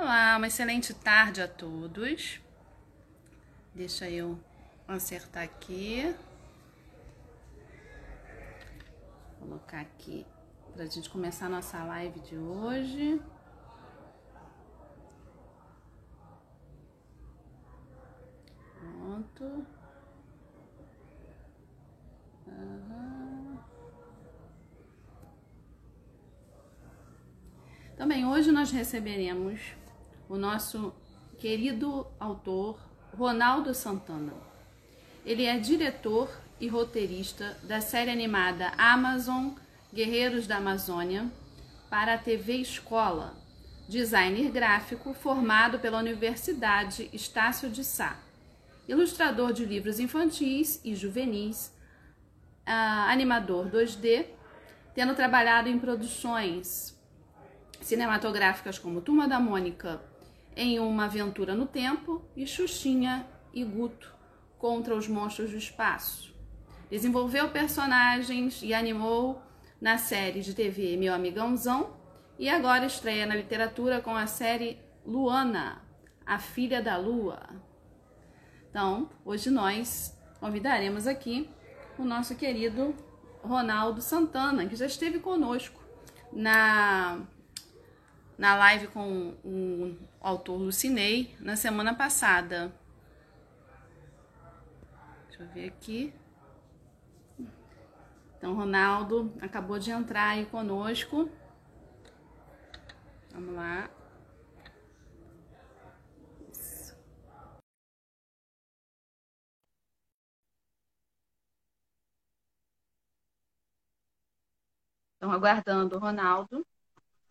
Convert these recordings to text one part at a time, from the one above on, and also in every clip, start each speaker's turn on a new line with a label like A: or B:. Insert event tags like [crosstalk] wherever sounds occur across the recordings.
A: Olá, uma excelente tarde a todos. Deixa eu acertar aqui. Colocar aqui para a gente começar a nossa live de hoje. Pronto. Uhum. Também hoje nós receberemos o nosso querido autor Ronaldo Santana. Ele é diretor e roteirista da série animada Amazon Guerreiros da Amazônia para a TV Escola, designer gráfico formado pela Universidade Estácio de Sá, ilustrador de livros infantis e juvenis, uh, animador 2D, tendo trabalhado em produções cinematográficas como Turma da Mônica em Uma Aventura no Tempo e Xuxinha e Guto contra os Monstros do Espaço. Desenvolveu personagens e animou na série de TV Meu Amigãozão e agora estreia na literatura com a série Luana, a Filha da Lua. Então, hoje nós convidaremos aqui o nosso querido Ronaldo Santana, que já esteve conosco na na live com o autor Lucinei na semana passada. Deixa eu ver aqui. Então, Ronaldo acabou de entrar aí conosco. Vamos lá. Estão aguardando o Ronaldo.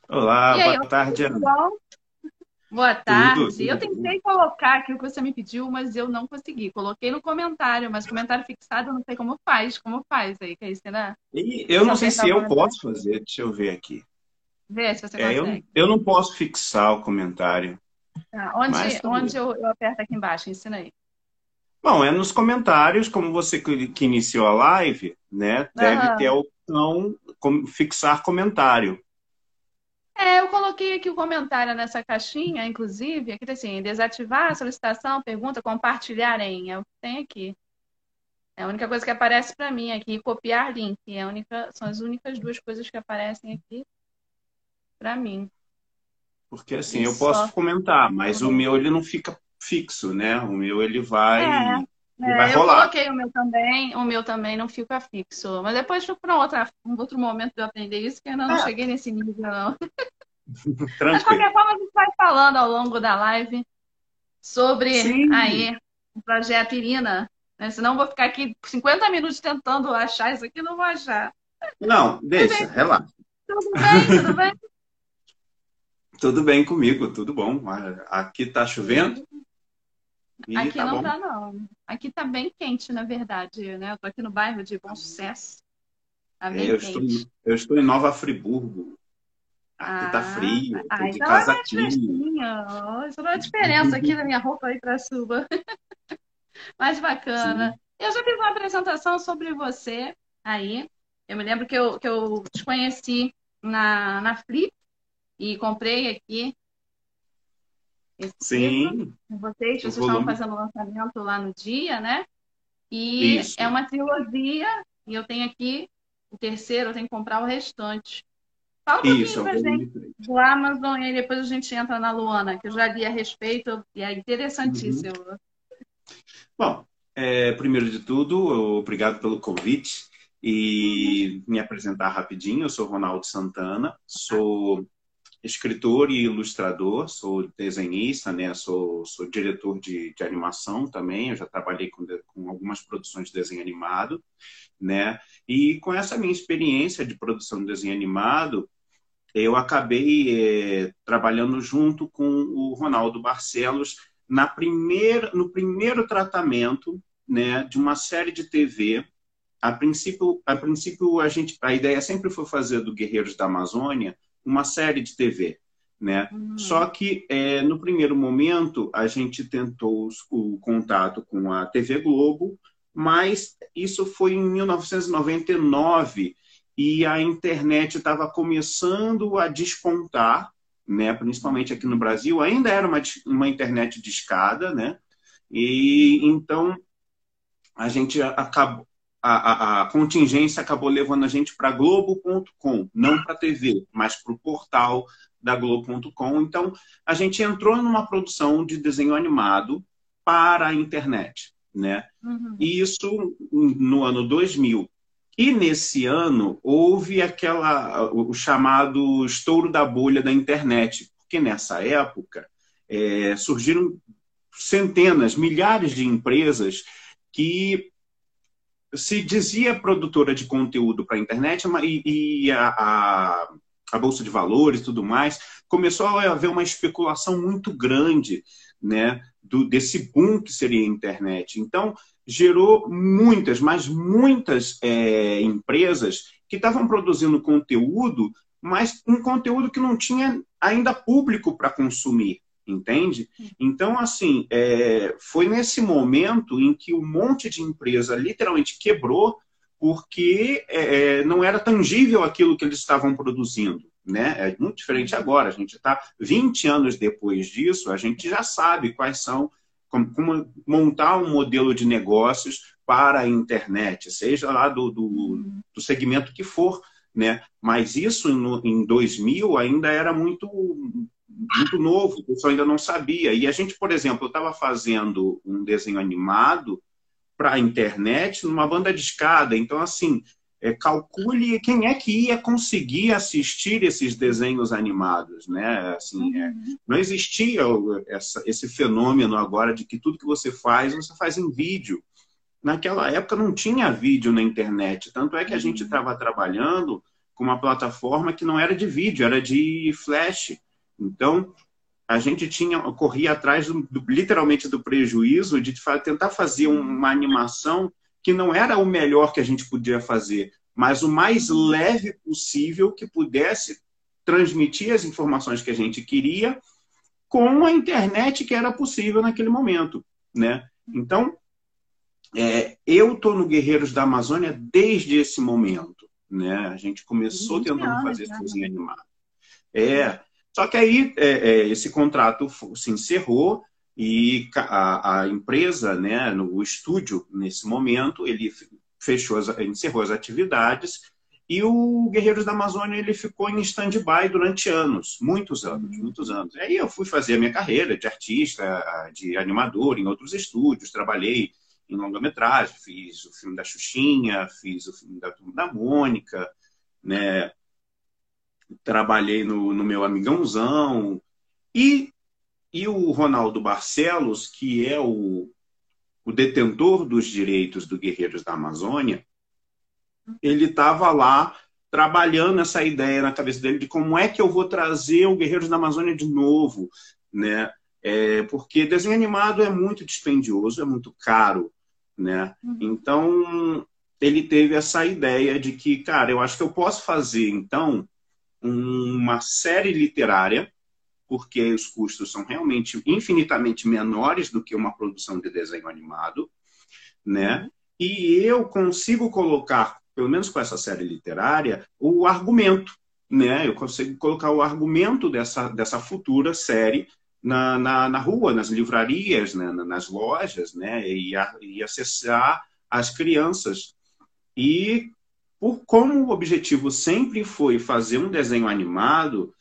B: Olá, aí, boa tarde, Ana.
A: Boa tarde. Tudo, tudo, eu tentei colocar aqui o que você me pediu, mas eu não consegui. Coloquei no comentário, mas comentário fixado eu não sei como faz. Como faz aí, aí será?
B: eu não sei se eu posso fazer. Deixa eu ver aqui.
A: Vê se você é,
B: consegue. Eu, eu, não posso fixar o comentário.
A: Tá, onde onde eu, eu, aperto aqui embaixo? Ensina aí.
B: Bom, é nos comentários, como você que, que iniciou a live, né? Deve uhum. ter a opção fixar comentário.
A: É, eu coloquei aqui o comentário nessa caixinha, inclusive, aqui tá assim, desativar a solicitação, pergunta, compartilhar em, é o que tem aqui. É a única coisa que aparece para mim aqui, copiar link, é a única, são as únicas duas coisas que aparecem aqui para mim.
B: Porque assim, e eu só... posso comentar, mas o meu ele não fica fixo, né? O meu ele vai
A: é. É, eu coloquei o meu também, o meu também não fica fixo. Mas depois para outra, um outro momento de eu aprender isso, que eu ainda não é. cheguei nesse nível, não. [laughs] Mas de qualquer forma, a gente vai falando ao longo da live sobre Sim. aí o projeto Irina. Né? Senão eu vou ficar aqui 50 minutos tentando achar isso aqui, não vou achar.
B: Não, deixa, relaxa.
A: Tudo bem, tudo bem? [laughs]
B: tudo bem comigo, tudo bom. Aqui tá chovendo.
A: E aqui tá não bom. tá, não. Aqui tá bem quente, na verdade, né? Eu tô aqui no bairro de Bom Sucesso.
B: Tá bem eu. Estou, eu estou em Nova Friburgo. Aqui tá ah, tá frio, ah, tô de então casaquinho.
A: É Isso não é diferença aqui na minha roupa aí pra sua. [laughs] Mas bacana. Sim. Eu já fiz uma apresentação sobre você aí. Eu me lembro que eu, que eu te conheci na, na Flip e comprei aqui
B: esse Sim.
A: com vocês, vocês estavam fazendo o lançamento lá no dia, né? E Isso. é uma trilogia, e eu tenho aqui o terceiro, eu tenho que comprar o restante. Fala um pouquinho pra gente do Amazon e aí depois a gente entra na Luana, que eu já li a respeito e é interessantíssimo. Uhum.
B: Bom, é, primeiro de tudo, obrigado pelo convite e me apresentar rapidinho. Eu sou Ronaldo Santana, sou escritor e ilustrador, sou desenhista, né? sou, sou diretor de, de animação também, eu já trabalhei com, com algumas produções de desenho animado, né? E com essa minha experiência de produção de desenho animado, eu acabei é, trabalhando junto com o Ronaldo Barcelos na primeira, no primeiro tratamento né, de uma série de TV. A princípio, a princípio a, gente, a ideia sempre foi fazer do Guerreiros da Amazônia uma série de TV. Né? Uhum. Só que é, no primeiro momento a gente tentou o contato com a TV Globo, mas isso foi em 1999 e a internet estava começando a despontar, né? principalmente aqui no Brasil, ainda era uma, uma internet de escada, né? E então a gente acabou, a, a, a, contingência acabou levando a gente para Globo.com, não para a TV, mas para o portal da Globo.com. Então, a gente entrou numa produção de desenho animado para a internet, né? Uhum. E isso no ano 2000. E nesse ano houve aquela o chamado estouro da bolha da internet, porque nessa época é, surgiram centenas, milhares de empresas que se dizia produtora de conteúdo para a internet e, e a, a, a, Bolsa de Valores e tudo mais, começou a haver uma especulação muito grande né, do, desse boom que seria a internet. Então, gerou muitas, mas muitas é, empresas que estavam produzindo conteúdo, mas um conteúdo que não tinha ainda público para consumir entende? Então, assim, é, foi nesse momento em que um monte de empresa literalmente quebrou porque é, é não era tangível aquilo que eles estavam produzindo. Né? É muito diferente agora. A gente está 20 anos depois disso, a gente já sabe quais são, como, como montar um modelo de negócios para a internet, seja lá do, do, do segmento que for. Né? Mas isso em 2000 ainda era muito muito novo, o pessoal ainda não sabia. E a gente, por exemplo, estava fazendo um desenho animado para a internet numa banda de escada. Então, assim, é, calcule quem é que ia conseguir assistir esses desenhos animados, né? Assim, é, uhum. não existia essa, esse fenômeno agora de que tudo que você faz, você faz em vídeo. Naquela época não tinha vídeo na internet, tanto é que a gente estava uhum. trabalhando com uma plataforma que não era de vídeo, era de flash. Então, a gente tinha corria atrás do, do, literalmente do prejuízo de tentar fazer uma animação que não era o melhor que a gente podia fazer, mas o mais leve possível que pudesse transmitir as informações que a gente queria com a internet que era possível naquele momento, né? Então, é, eu estou no Guerreiros da Amazônia desde esse momento, né? A gente começou tentando fazer esse desenho animado. É, só que aí é, é, esse contrato se encerrou e a, a, empresa, né, no estúdio, nesse momento, ele fechou, as, encerrou as atividades e o Guerreiros da Amazônia ele ficou em stand-by durante anos, muitos anos, uhum. muitos anos. Aí eu fui fazer a minha carreira de artista, de animador em outros estúdios, trabalhei em longa-metragem, fiz o filme da Xuxinha, fiz o filme da Turma da Mônica, né? Trabalhei no, no meu amigãozão. E, e o Ronaldo Barcelos, que é o, o detentor dos direitos do Guerreiros da Amazônia, ele estava lá trabalhando essa ideia na cabeça dele de como é que eu vou trazer o Guerreiros da Amazônia de novo, né? É, porque desenho animado é muito dispendioso, é muito caro, né? Uhum. Então ele teve essa ideia de que, cara, eu acho que eu posso fazer então uma série literária, porque os custos são realmente infinitamente menores do que uma produção de desenho animado, né? E eu consigo colocar, pelo menos com essa série literária, o argumento, né? Eu consigo colocar o argumento dessa, dessa futura série na, na, na rua, nas livrarias, né? nas lojas, né? E, a, e acessar as crianças. E por como o objetivo sempre foi fazer um desenho animado,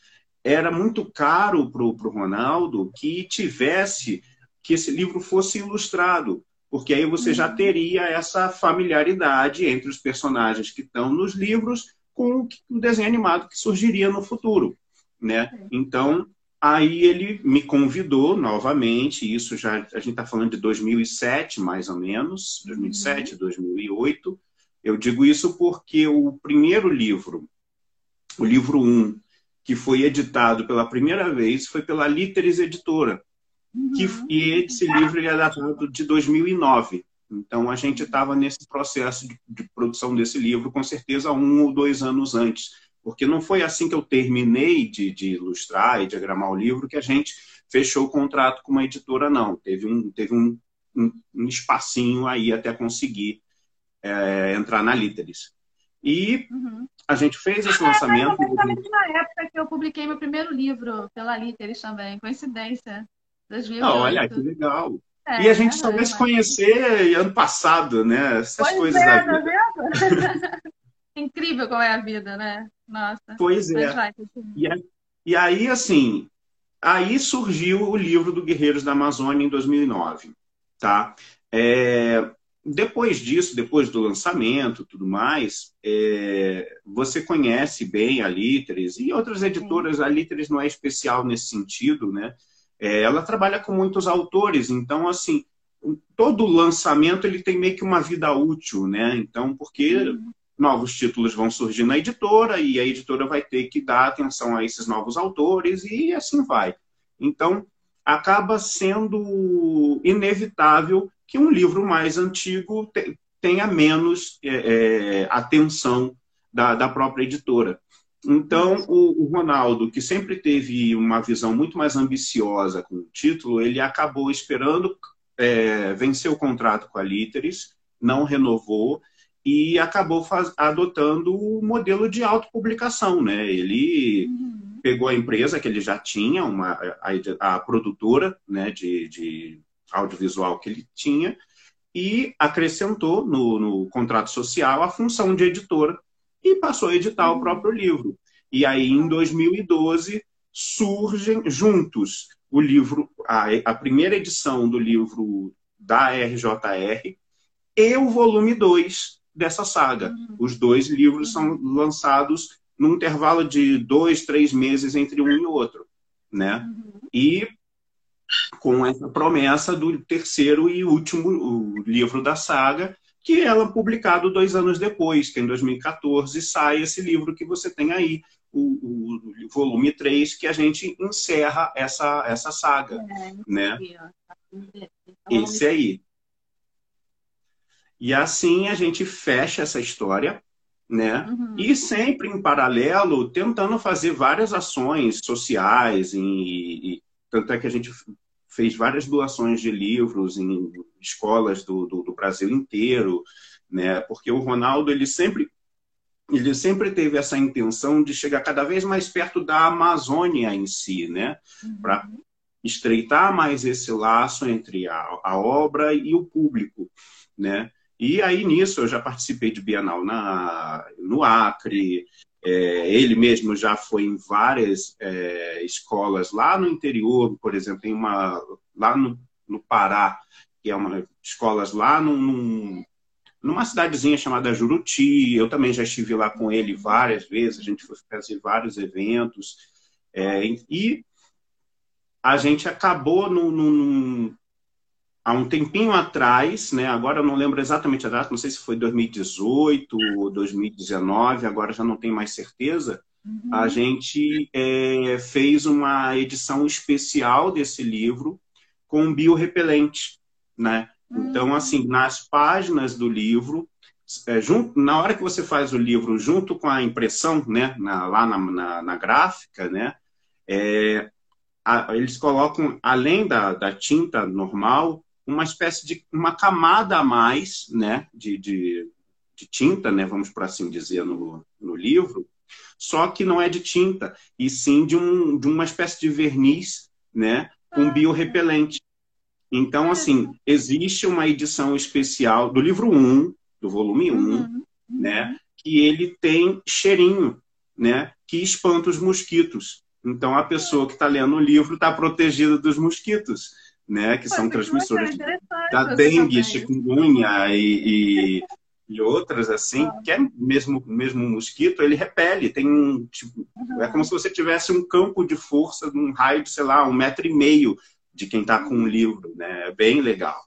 B: era muito caro para o Ronaldo que tivesse que esse livro fosse ilustrado, porque aí você já uhum. teria essa familiaridade entre os personagens que estão nos livros com o desenho animado que surgiria no futuro, né? Então aí ele me convidou novamente, isso já a gente está falando de 2007 mais ou menos, 2007, uhum. 2008 eu digo isso porque o primeiro livro, o livro 1, um, que foi editado pela primeira vez, foi pela Literis Editora. Uhum. Que, e esse livro é datado de 2009. Então, a gente estava nesse processo de, de, produção desse livro, com certeza, um ou dois anos antes. Porque não foi assim que eu terminei de, de ilustrar e diagramar o livro que a gente fechou o contrato com uma editora, não. Teve um, teve um, um, um espacinho aí até conseguir é, entrar na Literis. E uhum. a gente fez esse lançamento.
A: É, na época que eu publiquei meu primeiro livro pela Literis também, coincidência. 2008.
B: Ah, olha, que legal. É, e a gente só é, vai se conhecer ano passado, né? Essas
A: pois
B: coisas
A: é, da vida. Tá [laughs] Incrível como é a vida, né? Nossa.
B: Pois é. Vai, e, e aí, assim, aí surgiu o livro do Guerreiros da Amazônia em 2009, tá? É, depois disso, depois do lançamento tudo mais, é, você conhece bem a Literes e outras editoras. Sim. A Literes não é especial nesse sentido, né? É, ela trabalha com muitos autores, então, assim, todo lançamento ele tem meio que uma vida útil, né? Então, porque uhum. novos títulos vão surgir na editora e a editora vai ter que dar atenção a esses novos autores e assim vai. Então, acaba sendo inevitável que um livro mais antigo tenha menos é, é, atenção da, da própria editora. Então, o, o, Ronaldo, que sempre teve uma visão muito mais ambiciosa com o título, ele acabou esperando é, vencer o contrato com a Literis, não renovou e acabou faz, adotando o modelo de autopublicação. Né? Ele uhum. Pegou a empresa que ele já tinha, uma, a, a produtora né, de, de audiovisual que ele tinha, e acrescentou no, no contrato social a função de editora e passou a editar o próprio livro. E aí, em 2012, surgem juntos o livro, a, a primeira edição do livro da RJR e o volume 2 dessa saga. Uhum. Os dois livros são lançados num intervalo de dois, três meses entre um e outro, né? Uhum. E com essa promessa do terceiro e último livro da saga, que ela é publicado dois anos depois, que é em 2014 sai esse livro que você tem aí, o, o volume 3, que a gente encerra essa, essa saga. É, né? Esse aí. E assim a gente fecha essa história, né? Uhum. E sempre em paralelo tentando fazer várias ações sociais e, e tanto é que a gente fez várias doações de livros em escolas do, do, do, Brasil inteiro, né? Porque o Ronaldo ele sempre ele sempre teve essa intenção de chegar cada vez mais perto da Amazônia em si, né? Uhum. Para estreitar mais esse laço entre a, a obra e o público, né? E aí nisso eu já participei de Bienal na, no Acre, é, ele mesmo já foi em várias é, escolas lá no interior, por exemplo, tem uma lá no, no Pará, que é uma escolas lá num, num, numa cidadezinha chamada Juruti. Eu também já estive lá com ele várias vezes, a gente foi fazer vários eventos. É, e a gente acabou num, num, há um tempinho atrás, né, agora eu não lembro exatamente a data, não sei se foi 2018 ou 2019, agora já não tenho mais certeza, uhum. a gente é, fez uma edição especial desse livro com biorrepelente, né? Uhum. Então, assim, nas páginas do livro, é, junto, na hora que você faz o livro junto com a impressão, né, na, lá na, na, na, gráfica, né, é, a, eles colocam, além da, da tinta normal, uma espécie de uma camada a mais né, de, de, de tinta, né, vamos por assim dizer, no, no livro, só que não é de tinta, e sim de, um, de uma espécie de verniz né, com biorrepelente. Então, assim, existe uma edição especial do livro 1, do volume 1, uhum. né, que ele tem cheirinho, né, que espanta os mosquitos. Então, a pessoa que está lendo o livro está protegida dos mosquitos né, que são transmissoras da dengue, chikungunya e, e, e, outras assim, ah. que é mesmo mesmo mosquito, ele repele, tem um tipo, uhum. é como se você tivesse um campo de força num raio de, sei lá, um metro e meio de quem está com um livro, né, é bem legal.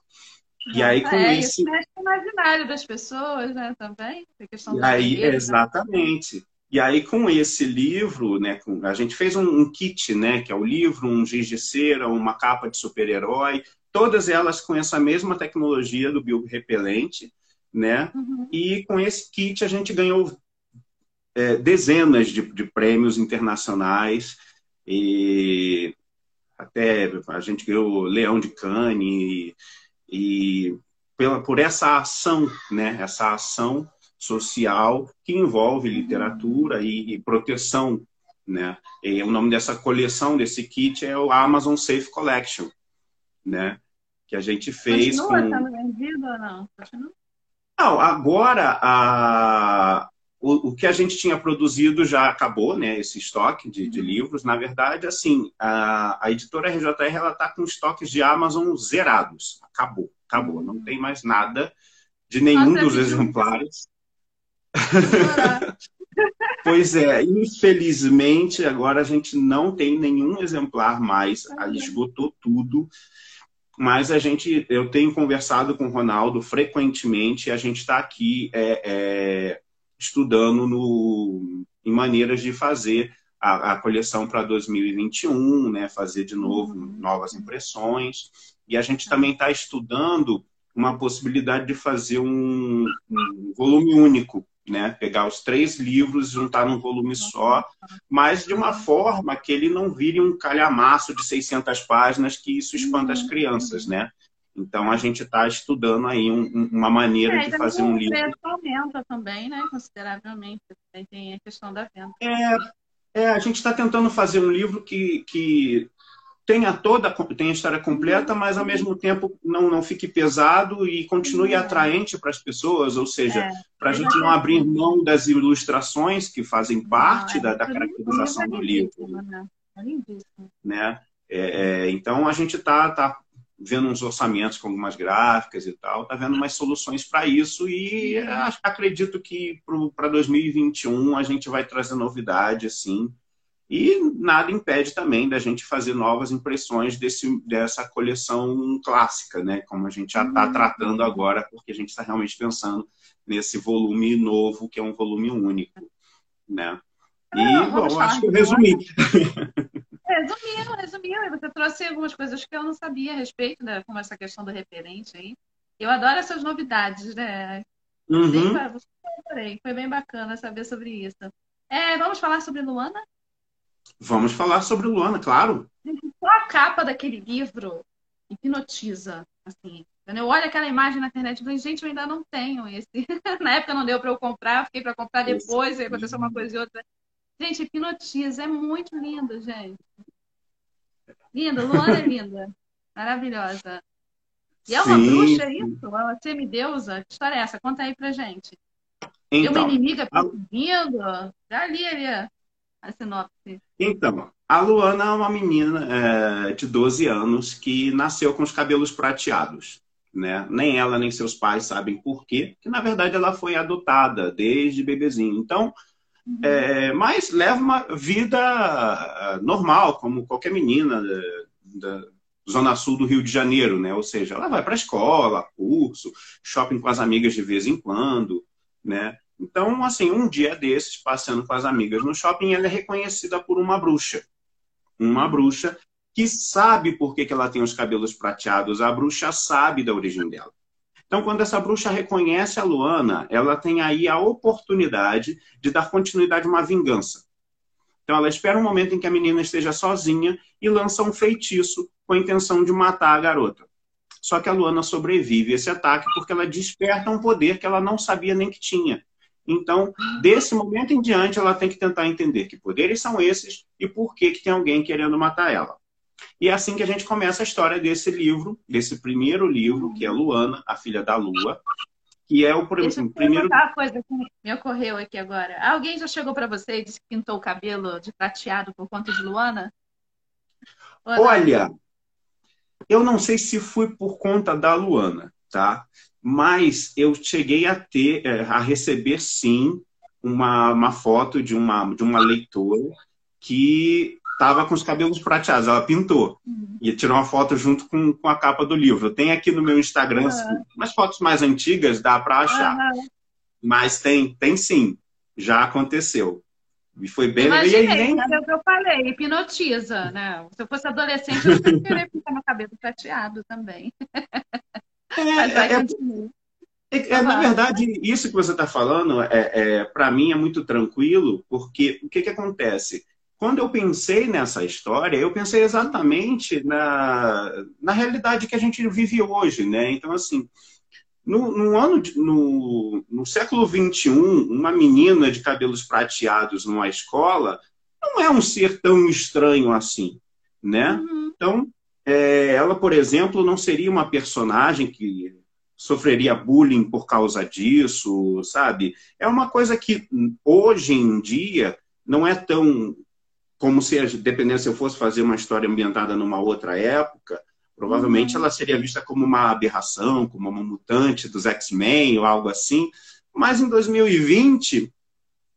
B: E aí com
A: é,
B: isso,
A: isso mexe o imaginário das pessoas, né, também, a questão
B: e aí, né? exatamente. E aí, com esse livro, né, com, a gente fez um, um, kit, né, que é o livro, um giz de cera, uma capa de super-herói, todas elas com essa mesma tecnologia do biorrepelente, né? Uhum. E com esse kit a gente ganhou é, dezenas de, de, prêmios internacionais e até a gente ganhou Leão de Cane e, e pela, por essa ação, né? Essa ação social que envolve literatura e, e proteção. Né? E o nome dessa coleção, desse kit, é o Amazon Safe Collection, né? que a gente fez.
A: Continua com... sendo vendido ou não? Continua?
B: Não, agora a, o, que a gente tinha produzido já acabou, né? Esse estoque de, de uhum. livros. Na verdade, assim, a, a editora RJR ela está com estoques de Amazon zerados. Acabou, acabou. Não tem mais nada de nenhum Nossa, dos exemplares. [laughs] pois é, infelizmente agora a gente não tem nenhum exemplar mais, esgotou tudo. Mas a gente, eu tenho conversado com o Ronaldo frequentemente, a gente está aqui é, é, estudando no, em maneiras de fazer a, a coleção para 2021, né, fazer de novo uhum. novas impressões. E a gente também está estudando uma possibilidade de fazer um, um volume único, né? Pegar os três livros e juntar num volume só, mas de uma forma que ele não vire um calhamaço de 600 páginas, que isso espanta as crianças, né? Então a gente está estudando aí um, uma maneira é, de fazer um livro. O
A: preço aumenta também, né? Consideravelmente. Tem a questão da venda.
B: É, é a gente está tentando fazer um livro que, que tenha toda tenha a história completa, mas ao mesmo tempo não, não fique pesado e continue uhum. atraente para as pessoas, ou seja, é. para a gente não abrir mão das ilustrações que fazem parte ah, da, da caracterização do livro. Né? né? É, é, então a gente está tá vendo uns orçamentos com algumas gráficas e tal, está vendo umas soluções para isso e acredito que para 2021 a gente vai trazer novidade assim e nada impede também da gente fazer novas impressões desse, dessa coleção clássica, né? Como a gente já está uhum. tratando agora, porque a gente está realmente pensando nesse volume novo, que é um volume único, né? E, Não, bom, acho que eu resumi.
A: Resumiu, resumiu. Você trouxe algumas coisas que eu não sabia a respeito, né? Como essa questão do referente aí. Eu adoro essas novidades, né?
B: Uhum.
A: Foi bem bacana saber sobre isso. É, vamos falar sobre Luana?
B: Vamos falar sobre Luana, claro.
A: Só a capa daquele livro hipnotiza, assim. Eu olho aquela imagem na internet e falei, gente, eu ainda não tenho esse. [laughs] na época não deu para eu comprar, fiquei para comprar depois, aí aconteceu uma coisa e outra. Gente, hipnotiza, é muito lindo, gente. Linda, Luana é linda. [laughs] Maravilhosa. E é uma Sim. bruxa, é isso? Uma semideusa? Que história é essa? Conta aí pra gente. Então, uma inimiga perseguindo? Já li ali a sinopse.
B: Então, a Luana é uma menina é, de 12 anos que nasceu com os cabelos prateados. Né? Nem ela nem seus pais sabem por quê, que na verdade ela foi adotada desde bebezinho. Então, uhum. é, mas leva uma vida é, normal, como qualquer menina da, da zona sul do Rio de Janeiro, né? Ou seja, ela vai para a escola, curso, shopping com as amigas de vez em quando, né? Então, assim, um dia desses, passeando com as amigas no shopping, ela é reconhecida por uma bruxa. Uma bruxa que sabe por que, que ela tem os cabelos prateados. A bruxa sabe da origem dela. Então, quando essa bruxa reconhece a Luana, ela tem aí a oportunidade de dar continuidade a uma vingança. Então, ela espera um momento em que a menina esteja sozinha e lança um feitiço com a intenção de matar a garota. Só que a Luana sobrevive a esse ataque porque ela desperta um poder que ela não sabia nem que tinha, então, desse momento em diante, ela tem que tentar entender que poderes são esses e por que, que tem alguém querendo matar ela. E é assim que a gente começa a história desse livro, desse primeiro livro, que é Luana, a filha da Lua, que é o
A: Deixa
B: eu primeiro.
A: uma coisa que me ocorreu aqui agora. Alguém já chegou para você e disse que pintou o cabelo de prateado por conta de Luana?
B: Olha, eu não sei se foi por conta da Luana, tá? Mas eu cheguei a ter, é, a receber sim uma, uma foto de uma, de uma leitora que estava com os cabelos prateados, ela pintou uhum. e tirou uma foto junto com, com a capa do livro. Eu tenho aqui no meu Instagram uhum. umas fotos mais antigas, dá para achar. Uhum. Mas tem, tem sim, já aconteceu. E foi bem.
A: Imaginei, e aí, nem... é o que eu falei, hipnotiza, né? Se eu fosse adolescente, eu queria ficar no cabelo prateado também. [laughs]
B: É, é, é, é, na verdade, isso que você está falando, é, é para mim, é muito tranquilo, porque o que, que acontece? Quando eu pensei nessa história, eu pensei exatamente na, na realidade que a gente vive hoje, né? Então, assim, no, no ano de, no, no século XXI, uma menina de cabelos prateados numa escola não é um ser tão estranho assim, né? Uhum. Então, é, ela, por exemplo, não seria uma personagem que sofreria bullying por causa disso, sabe? É uma coisa que hoje em dia não é tão como se, dependendo se eu fosse fazer uma história ambientada numa outra época, provavelmente uhum. ela seria vista como uma aberração, como uma mutante dos X-Men ou algo assim. Mas em 2020,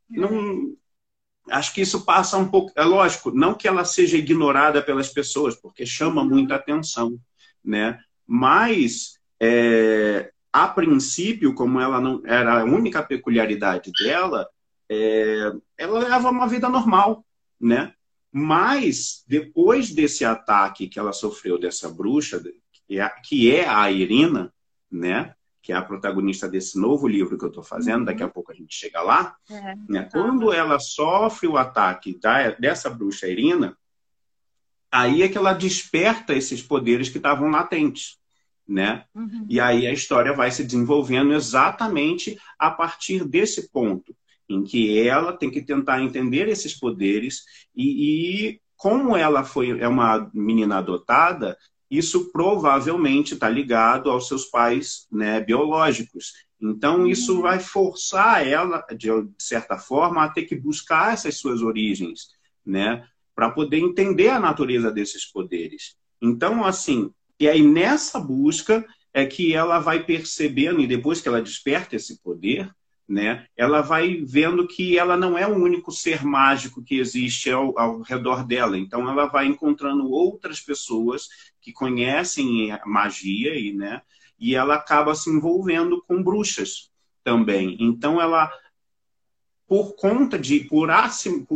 B: uhum. não, acho que isso passa um pouco. É lógico, não que ela seja ignorada pelas pessoas, porque chama uhum. muita atenção, né? Mas é, a princípio, como ela não era a única peculiaridade dela, é, ela leva uma vida normal, né? Mas depois desse ataque que ela sofreu dessa bruxa, que é, é a Irina, né? Que é a protagonista desse novo livro que eu estou fazendo, uhum. daqui a pouco a gente chega lá. É, né? Tá. Quando ela sofre o ataque da, dessa bruxa Irina, aí é que ela desperta esses poderes que estavam latentes né? Uhum. E aí a história vai se desenvolvendo exatamente a partir desse ponto, em que ela tem que tentar entender esses poderes e, e como ela foi é uma menina adotada, isso provavelmente está ligado aos seus pais né, biológicos. Então, uhum. isso vai forçar ela, de certa forma, a ter que buscar essas suas origens, né? Para poder entender a natureza desses poderes. Então, assim, e aí, nessa busca, é que ela vai percebendo, e depois que ela desperta esse poder, né, ela vai vendo que ela não é o único ser mágico que existe ao, ao redor dela. Então, ela vai encontrando outras pessoas que conhecem magia e, né, e ela acaba se envolvendo com bruxas também. Então, ela por conta de, por,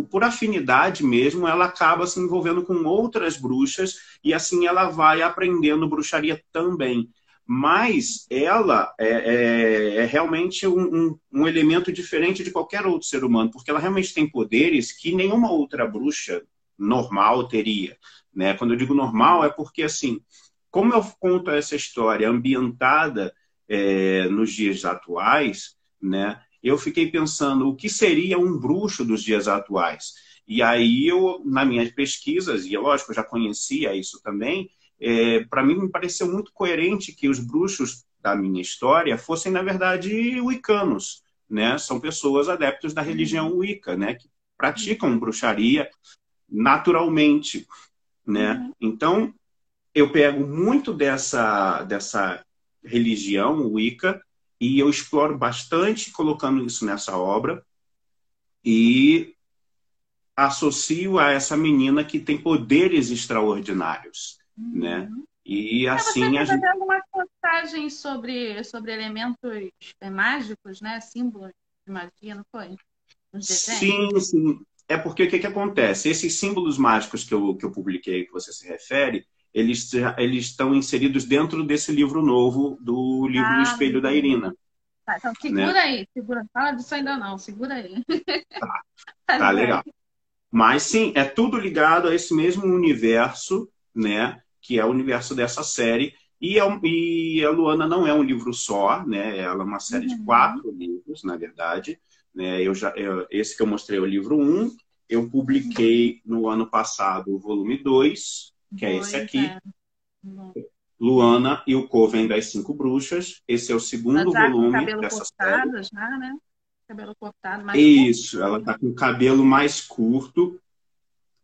B: por afinidade mesmo, ela acaba se envolvendo com outras bruxas e assim ela vai aprendendo bruxaria também. Mas ela é, é, é realmente um, um, um, elemento diferente de qualquer outro ser humano, porque ela realmente tem poderes que nenhuma outra bruxa normal teria. Né? Quando eu digo normal, é porque assim, como eu conto essa história ambientada é, nos dias atuais, né? eu fiquei pensando o que seria um bruxo dos dias atuais. E aí eu, nas minhas pesquisas, e é lógico, eu já conhecia isso também, é, para mim me pareceu muito coerente que os bruxos da minha história fossem, na verdade, wiccanos. Né? São pessoas adeptos da religião wicca, né? que praticam bruxaria naturalmente. Né? Uhum. Então, eu pego muito dessa, dessa religião wicca e eu exploro bastante colocando isso nessa obra e associo a essa menina que tem poderes extraordinários, uhum. né? E assim
A: você a gente alguma postagem sobre sobre elementos é, mágicos, né? Símbolos de magia, não foi?
B: Sim, sim. É porque o que, que acontece? Esses símbolos mágicos que eu, que eu publiquei, que você se refere, eles, eles estão inseridos dentro desse livro novo, do livro ah, do Espelho da Irina.
A: Tá, então segura né? aí, segura. Fala disso ainda não, segura aí.
B: Tá, [laughs] tá legal. Mas sim, é tudo ligado a esse mesmo universo, né? Que é o universo dessa série. E, é, e a Luana não é um livro só, né? Ela é uma série uhum. de quatro livros, na verdade. Né? Eu já, eu, esse que eu mostrei é o livro 1. Um, eu publiquei no ano passado o volume 2, que é esse aqui. É. Luana e o Coven das Cinco Bruxas. Esse é o segundo tá volume dessa série. Já, né? Cabelo cortado, mais Isso, curto. ela tá com o cabelo mais curto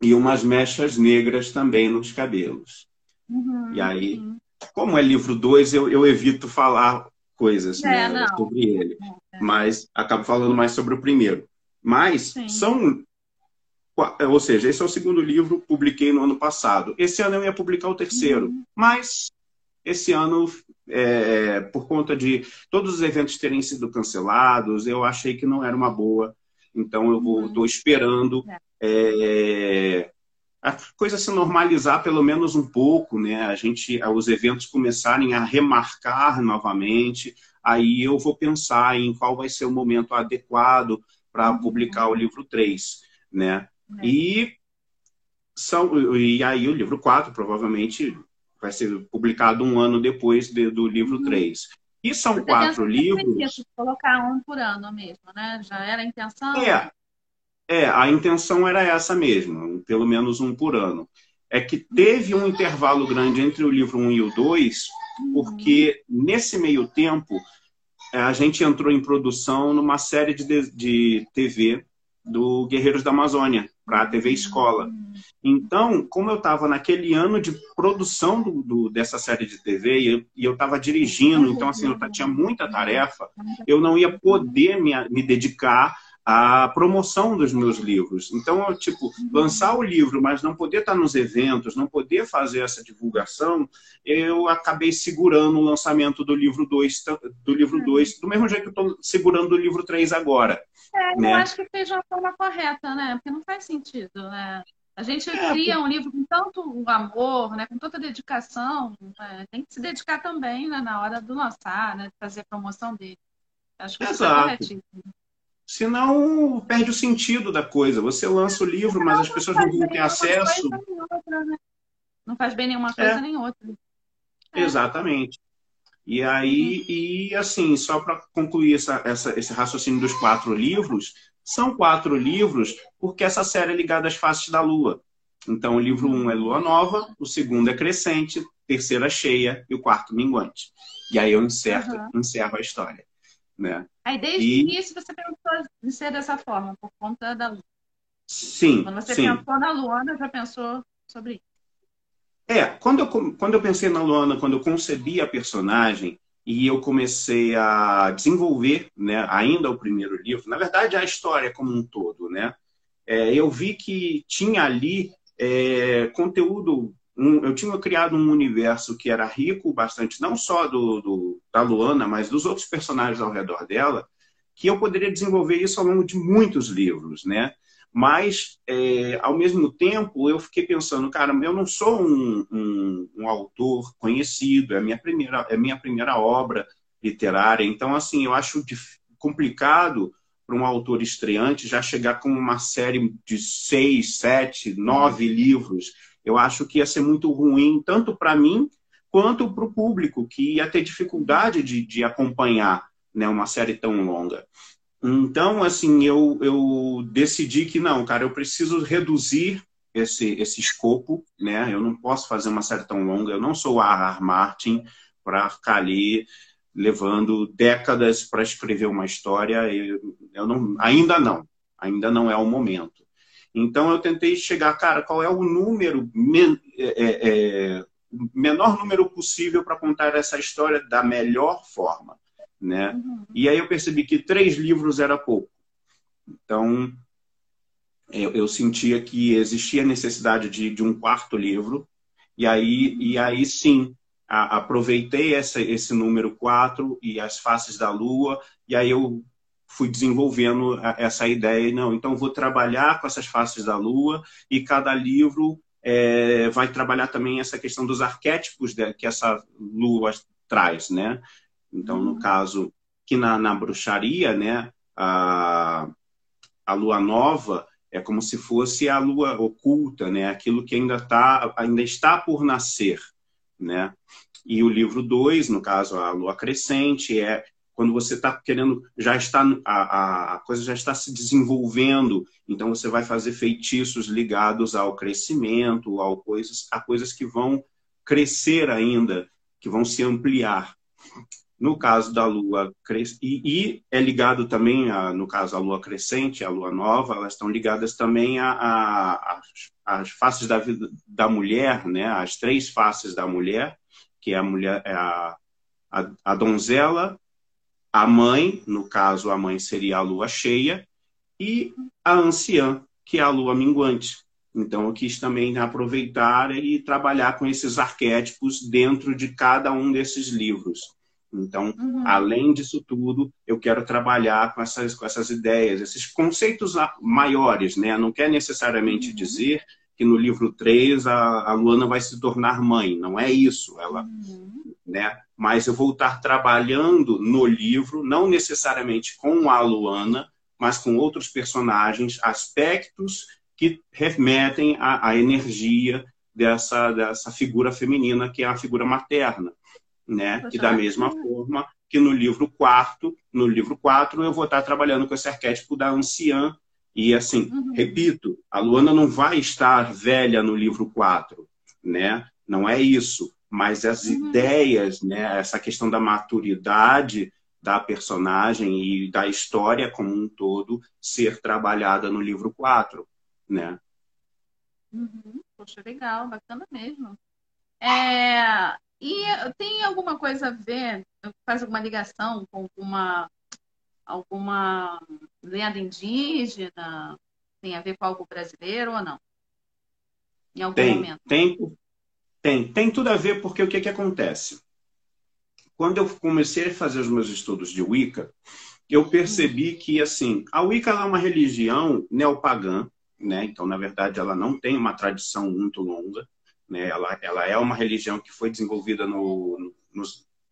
B: e umas mechas negras também nos cabelos. Uhum, e aí, uhum. como é livro 2, eu, eu evito falar coisas é, né, sobre ele. É, é. Mas acabo falando mais sobre o primeiro. Mas Sim. são ou seja, esse é o segundo livro, publiquei no ano passado. Esse ano eu ia publicar o terceiro, uhum. mas esse ano, é, por conta de todos os eventos terem sido cancelados, eu achei que não era uma boa. Então eu estou uhum. esperando é, a coisa se normalizar pelo menos um pouco, né? A gente, os eventos começarem a remarcar novamente. Aí eu vou pensar em qual vai ser o momento adequado para uhum. publicar o livro 3, né? É. E, são, e aí o livro 4 provavelmente vai ser publicado um ano depois de, do livro 3. Uhum. E são Você quatro livros. Isso,
A: colocar um por ano mesmo, né? Já era a intenção?
B: É, é, a intenção era essa mesmo, pelo menos um por ano. É que teve um intervalo grande entre o livro 1 e o 2, porque nesse meio tempo a gente entrou em produção numa série de, de TV do Guerreiros da Amazônia, para a TV Escola. Então, como eu estava naquele ano de produção do, do, dessa série de TV e eu estava dirigindo, então assim, eu tinha muita tarefa, eu não ia poder me, me dedicar à promoção dos meus livros. Então, eu, tipo, lançar o livro, mas não poder estar nos eventos, não poder fazer essa divulgação, eu acabei segurando o lançamento do livro 2, do livro 2, do mesmo jeito que eu estou segurando o livro 3 agora.
A: É, né? eu acho que fez uma forma correta, né? Porque não faz sentido, né? A gente é, cria um livro com tanto amor, né? com tanta dedicação, né? tem que se dedicar também né? na hora do lançar, né? de fazer a promoção dele. Acho que isso é corretíssimo.
B: Senão perde o sentido da coisa. Você lança o livro, mas as pessoas não vão ter acesso.
A: Outra, né? Não faz bem nenhuma coisa é. nem outra.
B: É. Exatamente. E aí, uhum. e assim, só para concluir essa, essa, esse raciocínio dos quatro livros, são quatro livros porque essa série é ligada às faces da Lua. Então, o livro um é Lua Nova, o segundo é Crescente, terceira cheia e o quarto minguante. E aí eu encerro, uhum. encerro a história. Né?
A: Aí desde e... o início você pensou em ser dessa forma, por conta da Lua.
B: Sim.
A: Quando você
B: sim.
A: pensou na Luana, já pensou sobre isso.
B: É, quando eu, quando eu pensei na Luana, quando eu concebi a personagem e eu comecei a desenvolver né, ainda o primeiro livro, na verdade a história como um todo, né? É, eu vi que tinha ali é, conteúdo, um, eu tinha criado um universo que era rico bastante, não só do, do, da Luana, mas dos outros personagens ao redor dela, que eu poderia desenvolver isso ao longo de muitos livros, né? Mas, é, ao mesmo tempo, eu fiquei pensando, cara, eu não sou um, um, um autor conhecido, é a minha primeira, é minha primeira obra literária. Então, assim, eu acho complicado para um autor estreante já chegar com uma série de seis, sete, nove livros. Eu acho que ia ser muito ruim, tanto para mim quanto para o público, que ia ter dificuldade de, de acompanhar né, uma série tão longa. Então, assim, eu, eu decidi que não, cara, eu preciso reduzir esse, esse escopo, né? Eu não posso fazer uma série tão longa, eu não sou a R. Martin para ficar ali levando décadas para escrever uma história. Eu, eu não, ainda não, ainda não é o momento. Então, eu tentei chegar, cara, qual é o número, men, é, é, é menor número possível para contar essa história da melhor forma né? Uhum. E aí eu percebi que três livros era pouco. Então, eu, eu sentia que existia necessidade de, de, um quarto livro, e aí, e aí sim, aproveitei essa, esse número quatro e as faces da lua, e aí eu fui desenvolvendo essa ideia, não, então vou trabalhar com essas faces da lua, e cada livro é, vai trabalhar também essa questão dos arquétipos que essa lua traz, né? Então, no caso, que na, na bruxaria, né, a, a lua nova é como se fosse a lua oculta, né, aquilo que ainda, tá, ainda está por nascer, né? E o livro 2, no caso, a lua crescente, é quando você está querendo, já está a, a, coisa já está se desenvolvendo, então você vai fazer feitiços ligados ao crescimento, ao coisas, a coisas que vão crescer ainda, que vão se ampliar. No caso da lua e, e é ligado também, a, no caso, a lua crescente, a lua nova, elas estão ligadas também às faces da vida da mulher, né? As três faces da mulher, que é a mulher, é a, a, a donzela, a mãe, no caso, a mãe seria a lua cheia, e a anciã, que é a lua minguante. Então, eu quis também aproveitar e trabalhar com esses arquétipos dentro de cada um desses livros. Então, uhum. além disso tudo, eu quero trabalhar com essas, com essas ideias, esses conceitos maiores, né? Não quer necessariamente uhum. dizer que no livro 3 a, a, Luana vai se tornar mãe, não é isso, ela, uhum. Né? Mas eu vou estar trabalhando no livro, não necessariamente com a Luana, mas com outros personagens, aspectos que remetem à, à energia dessa, dessa figura feminina, que é a figura materna né? E da mesma forma que no livro quarto, no livro 4, eu vou estar trabalhando com esse arquétipo da anciã. E assim, uhum. repito, a Luana não vai estar velha no livro 4, né? Não é isso. Mas as uhum. ideias, né? Essa questão da maturidade da personagem e da história como um todo ser trabalhada no livro 4, né?
A: Uhum. Poxa, legal, bacana mesmo. É, e tem alguma coisa a ver, faz alguma ligação com alguma, alguma lenda indígena? Tem a ver com algo brasileiro ou não?
B: Em algum tem, momento? Tem, tem, tem tudo a ver porque o que, que acontece? Quando eu comecei a fazer os meus estudos de Wicca, eu percebi que assim a Wicca é uma religião neopagã, né? Então, na verdade, ela não tem uma tradição muito longa. Né? Ela, ela é uma religião que foi desenvolvida no, no,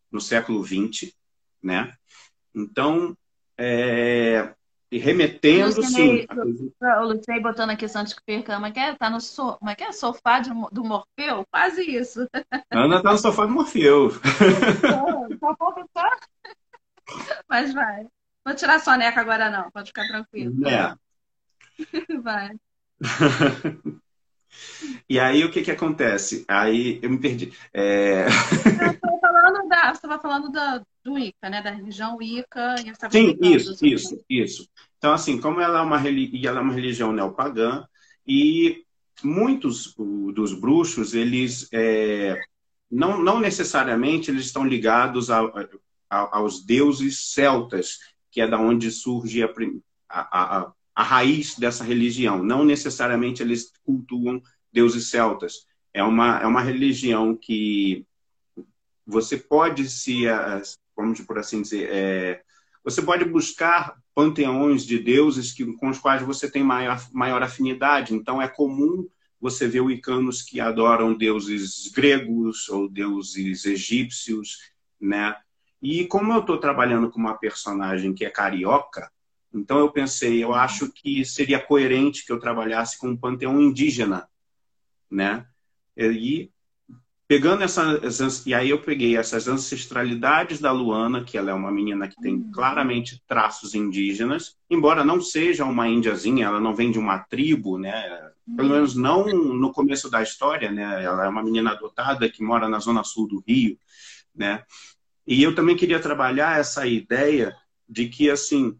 B: no século XX, né? Então, é, e remetendo, sim.
A: O Lucei botando aqui antes que perca, mas quer? Tá no so, mas quer? sofá de, do Morfeu? Quase isso. [laughs]
B: Ana tá no sofá do Morfeu.
A: Só falta só. Mas vai. Vou tirar a soneca agora não, pode ficar tranquilo.
B: É. [laughs]
A: Vai. [laughs]
B: E aí o que que acontece? Aí eu me perdi.
A: É... você estava falando da, do Ica, né? Da religião Ica.
B: Sim, isso, isso, isso. Então, assim, como ela é uma, ela é uma religião neopagã, e muitos dos bruxos, eles é, não, não necessariamente eles estão ligados a, a, aos deuses celtas, que é da onde surge a, a, a raiz dessa religião. Não necessariamente eles cultuam deuses celtas. É uma, é uma religião que você pode se, vamos por assim dizer, é, você pode buscar panteões de deuses que, com os quais você tem maior, maior afinidade. Então, é comum você ver wicanos que adoram deuses gregos ou deuses egípcios, né? E como eu estou trabalhando com uma personagem que é carioca, então eu pensei, eu acho que seria coerente que eu trabalhasse com um panteão indígena, né? E pegando essas e aí eu peguei essas ancestralidades da Luana, que ela é uma menina que tem uhum. claramente traços indígenas, embora não seja uma índiazinha, ela não vem de uma tribo, né? Pelo uhum. menos não no começo da história, né? Ela é uma menina adotada que mora na zona sul do Rio, né? E eu também queria trabalhar essa ideia de que assim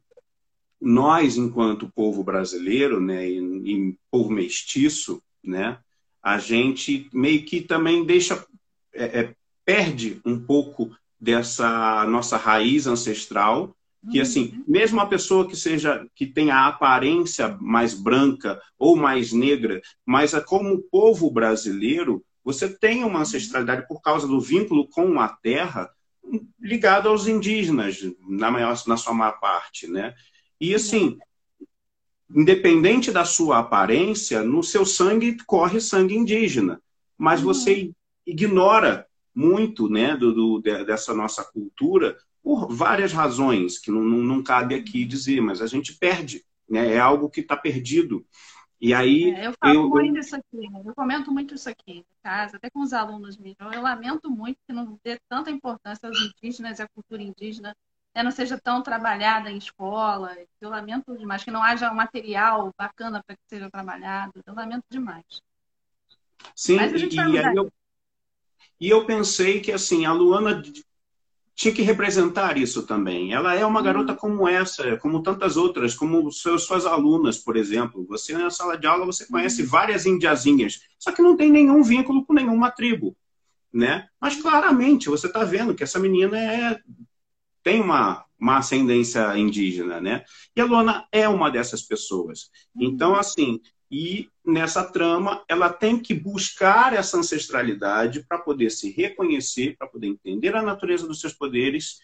B: nós, enquanto povo brasileiro, né, e, e, povo mestiço, né, a gente meio que também deixa, é, é, perde um pouco dessa nossa raiz ancestral, que uhum. assim, mesmo a pessoa que seja que tenha a aparência mais branca ou mais negra, mas é como povo brasileiro, você tem uma ancestralidade por causa do vínculo com a terra ligado aos indígenas na maior na sua maior parte, né? E assim, independente da sua aparência, no seu sangue corre sangue indígena, mas uhum. você ignora muito, né, do, do, dessa nossa cultura por várias razões que não, não, não cabe aqui dizer, mas a gente perde, né? É algo que está perdido. E aí
A: é, eu falo eu, muito isso aqui, eu comento muito isso aqui em casa, até com os alunos meus. Eu lamento muito que não dê tanta importância aos indígenas e à cultura indígena né, não seja tão trabalhada em escola. Eu lamento demais que não haja um material bacana para que seja trabalhado. Eu lamento demais.
B: Sim, e, e, eu, e eu pensei que assim a Luana tinha que representar isso também. Ela é uma uhum. garota como essa, como tantas outras, como seus, suas alunas, por exemplo. Você na sala de aula você conhece uhum. várias indiazinhas, só que não tem nenhum vínculo com nenhuma tribo, né? Mas claramente você está vendo que essa menina é tem uma, uma ascendência indígena, né? E a Luana é uma dessas pessoas. Uhum. Então, assim, e nessa trama ela tem que buscar essa ancestralidade para poder se reconhecer, para poder entender a natureza dos seus poderes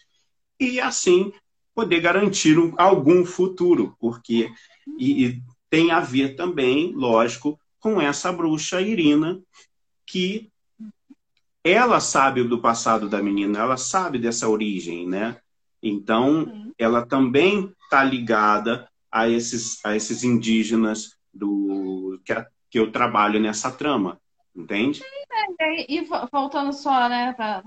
B: e assim poder garantir um, algum futuro, porque e, e tem a ver também, lógico, com essa bruxa Irina que ela sabe do passado da menina, ela sabe dessa origem, né? Então, uhum. ela também está ligada a esses, a esses indígenas do que, a, que eu trabalho nessa trama, entende?
A: Sim, É, e, e, voltando só, né, para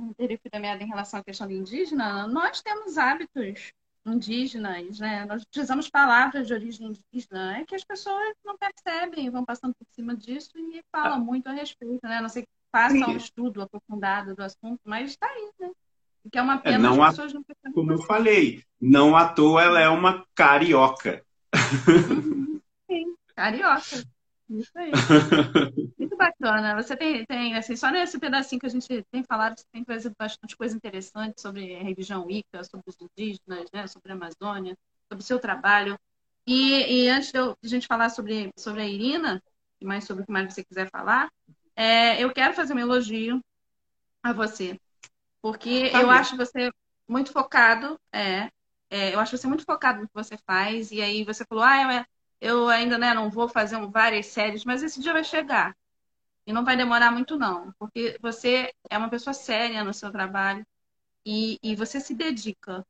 A: da meada em relação à questão do indígena, nós temos hábitos indígenas, né? Nós utilizamos palavras de origem indígena, é que as pessoas não percebem, vão passando por cima disso e falam ah. muito a respeito, né? Não sei que façam um estudo aprofundado do assunto, mas está aí, né? Que é uma é, pena é,
B: não as pessoas não percebem. Como eu falei, não à toa ela é uma carioca.
A: Uhum. Sim, carioca. Isso aí. [laughs] Muito bacana. Você tem, tem, assim, só nesse pedacinho que a gente tem falado, você tem trazido bastante coisa interessante sobre a religião Wicca, sobre os indígenas, né, sobre a Amazônia, sobre o seu trabalho. E, e antes de, eu, de, a gente falar sobre, sobre a Irina, e mais sobre o que mais você quiser falar, é, eu quero fazer um elogio a você. Porque tá eu acho você muito focado, é, é, eu acho você muito focado no que você faz, e aí você falou, ah, eu, eu ainda né, não vou fazer várias séries, mas esse dia vai chegar. E não vai demorar muito, não. Porque você é uma pessoa séria no seu trabalho e, e você se dedica.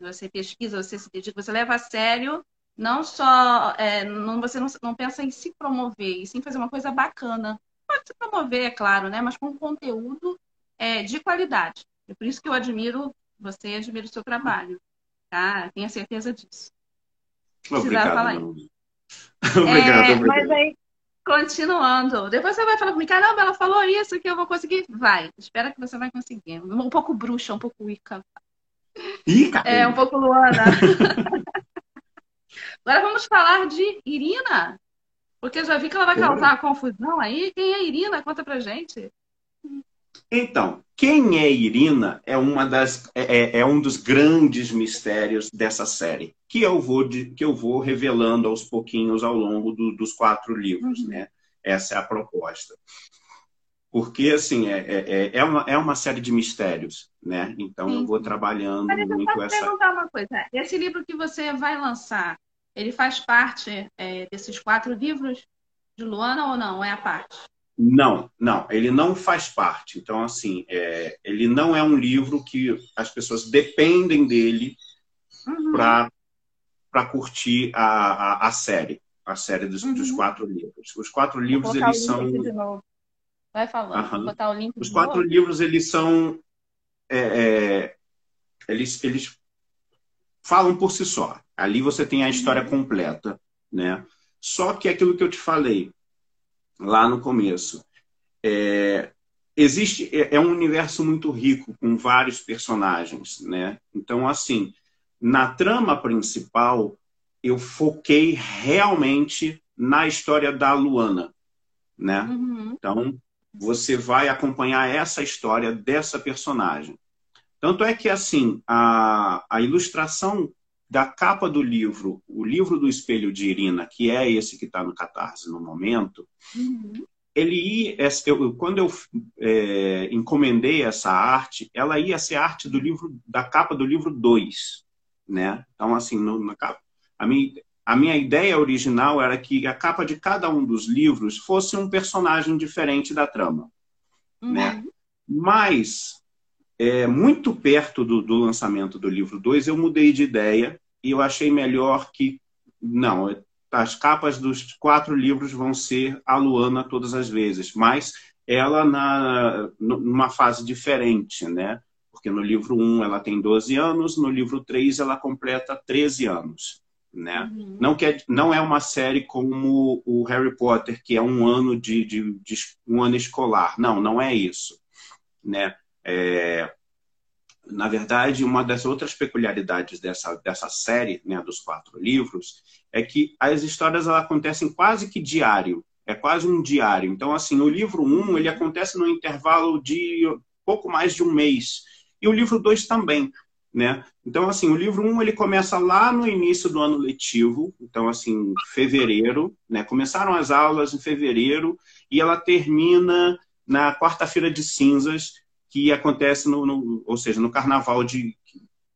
A: Você pesquisa, você se dedica, você leva a sério, não só. É, não, você não, não pensa em se promover, e sim fazer uma coisa bacana. Pode se promover, é claro, né? Mas com conteúdo é, de qualidade. É por isso que eu admiro você e admiro o seu trabalho. Tá? Tenha certeza disso.
B: Obrigado. Falar [laughs]
A: obrigado, é, Mas aí, continuando. Depois você vai falar comigo, caramba, ela falou isso que eu vou conseguir. Vai, espera que você vai conseguir. Um pouco bruxa, um pouco Wicca.
B: Ica.
A: É, um pouco Luana. [laughs] Agora vamos falar de Irina. Porque eu já vi que ela vai causar confusão aí. Quem é Irina? Conta pra gente.
B: Então, quem é Irina é, uma das, é, é, é um dos grandes mistérios dessa série, que eu vou, de, que eu vou revelando aos pouquinhos ao longo do, dos quatro livros. Uhum. Né? Essa é a proposta. Porque, assim, é, é, é, é, uma, é uma série de mistérios, né? Então, Sim. eu vou trabalhando Mas muito eu essa...
A: perguntar uma coisa. Esse livro que você vai lançar, ele faz parte é, desses quatro livros de Luana ou não? É a parte?
B: Não, não, ele não faz parte. Então, assim, é, ele não é um livro que as pessoas dependem dele uhum. para curtir a, a, a, série, a série dos, uhum. dos, quatro livros. Os quatro livros, eles são.
A: Vai falando, uhum. vou botar o link.
B: Os quatro novo. livros, eles são. É, é, eles, eles falam por si só. Ali você tem a história uhum. completa, né? Só que é aquilo que eu te falei, lá no começo. É, existe é, é um universo muito rico com vários personagens, né? Então assim, na trama principal eu foquei realmente na história da Luana, né? Uhum. Então você vai acompanhar essa história dessa personagem. Tanto é que assim a, a ilustração da capa do livro, o livro do espelho de Irina, que é esse que está no Catarse no momento, uhum. ele ia, eu, quando eu é, encomendei essa arte, ela ia ser arte do livro, da capa do livro 2, né? Então, assim, no, na capa, a minha, a minha ideia original era que a capa de cada um dos livros fosse um personagem diferente da trama, né? uhum. né? Mas é, muito perto do, do, lançamento do livro 2, eu mudei de ideia e eu achei melhor que. Não, as capas dos quatro livros vão ser a Luana todas as vezes, mas ela na, numa fase diferente, né? Porque no livro 1 um ela tem 12 anos, no livro 3 ela completa 13 anos. Né? Uhum. Não, quer, não é uma série como o Harry Potter, que é um ano de, de, de um ano escolar. Não, não é isso. Né? É, na verdade, uma das outras peculiaridades dessa, dessa série, né, dos quatro livros, é que as histórias acontecem quase que diário. É quase um diário. Então, assim, o livro 1, um, ele acontece no intervalo de pouco mais de um mês. E o livro 2 também, né? Então, assim, o livro 1, um, ele começa lá no início do ano letivo. Então, assim, fevereiro, né? Começaram as aulas em fevereiro e ela termina na quarta-feira de cinzas, que acontece no, no, ou seja, no carnaval de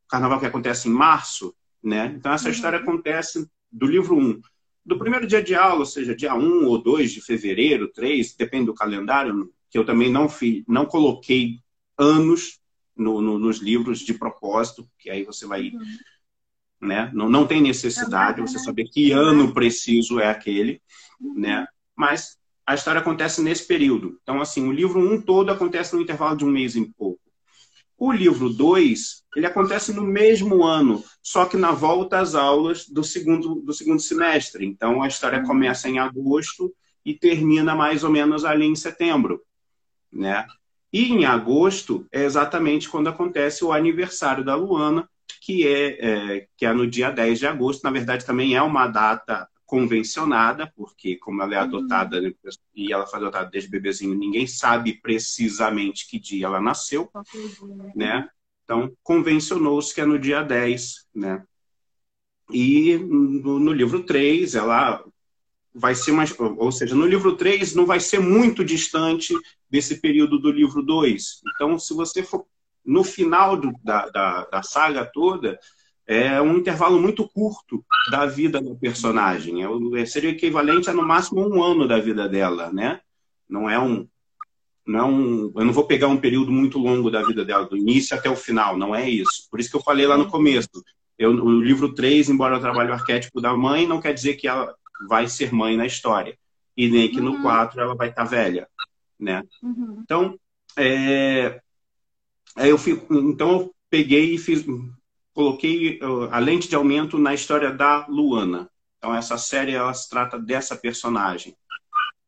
B: carnaval que acontece em março, né? Então essa uhum. história acontece do livro 1. Do primeiro dia de aula, ou seja, dia 1 ou 2 de fevereiro, 3, depende do calendário, que eu também não fiz, não coloquei anos no, no, nos livros de propósito, que aí você vai, uhum. né? Não, não tem necessidade você saber que ano preciso é aquele, uhum. né? Mas a história acontece nesse período. Então, assim, o livro 1 um todo acontece no intervalo de um mês e pouco. O livro 2, ele acontece no mesmo ano, só que na volta às aulas do segundo, do segundo semestre. Então, a história começa em agosto e termina mais ou menos ali em setembro, né? E em agosto é exatamente quando acontece o aniversário da Luana, que é, é, que é no dia 10 de agosto. Na verdade, também é uma data convencionada, porque como ela é uhum. adotada uhum. e ela foi adotada desde bebezinho, ninguém sabe precisamente que dia ela nasceu, né? Então, convencionou-se que é no dia 10, né? E no, no, livro 3, ela vai ser mais, ou seja, no livro 3 não vai ser muito distante desse período do livro 2. Então, se você for no final do, da, da, da saga toda, é um intervalo muito curto da vida do personagem. É, seria equivalente a no máximo um ano da vida dela, né? Não é um, não é eu não vou pegar um período muito longo da vida dela, do início até o final, não é isso. Por isso que eu falei lá no começo. Eu, o livro 3, embora eu trabalhe o arquétipo da mãe, não quer dizer que ela vai ser mãe na história. E nem que no uhum. 4 ela vai estar velha, né? Uhum. Então, é, eu fico, então eu peguei e fiz, coloquei a lente de aumento na história da Luana. Então, essa série ela se trata dessa personagem.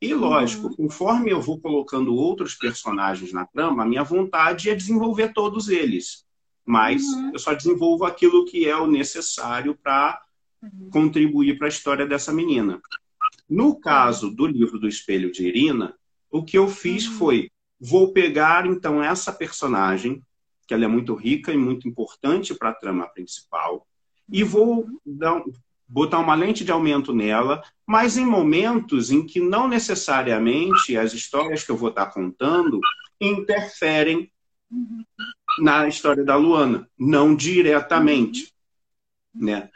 B: E, lógico, uhum. conforme eu vou colocando outros personagens na trama, a minha vontade é desenvolver todos eles. Mas uhum. eu só desenvolvo aquilo que é o necessário para uhum. contribuir para a história dessa menina. No caso do livro do Espelho de Irina, o que eu fiz uhum. foi: vou pegar então essa personagem, que ela é muito rica e muito importante para a trama principal, e vou dar, botar uma lente de aumento nela, mas em momentos em que não necessariamente as histórias que eu vou estar contando interferem na história da Luana, não diretamente, né?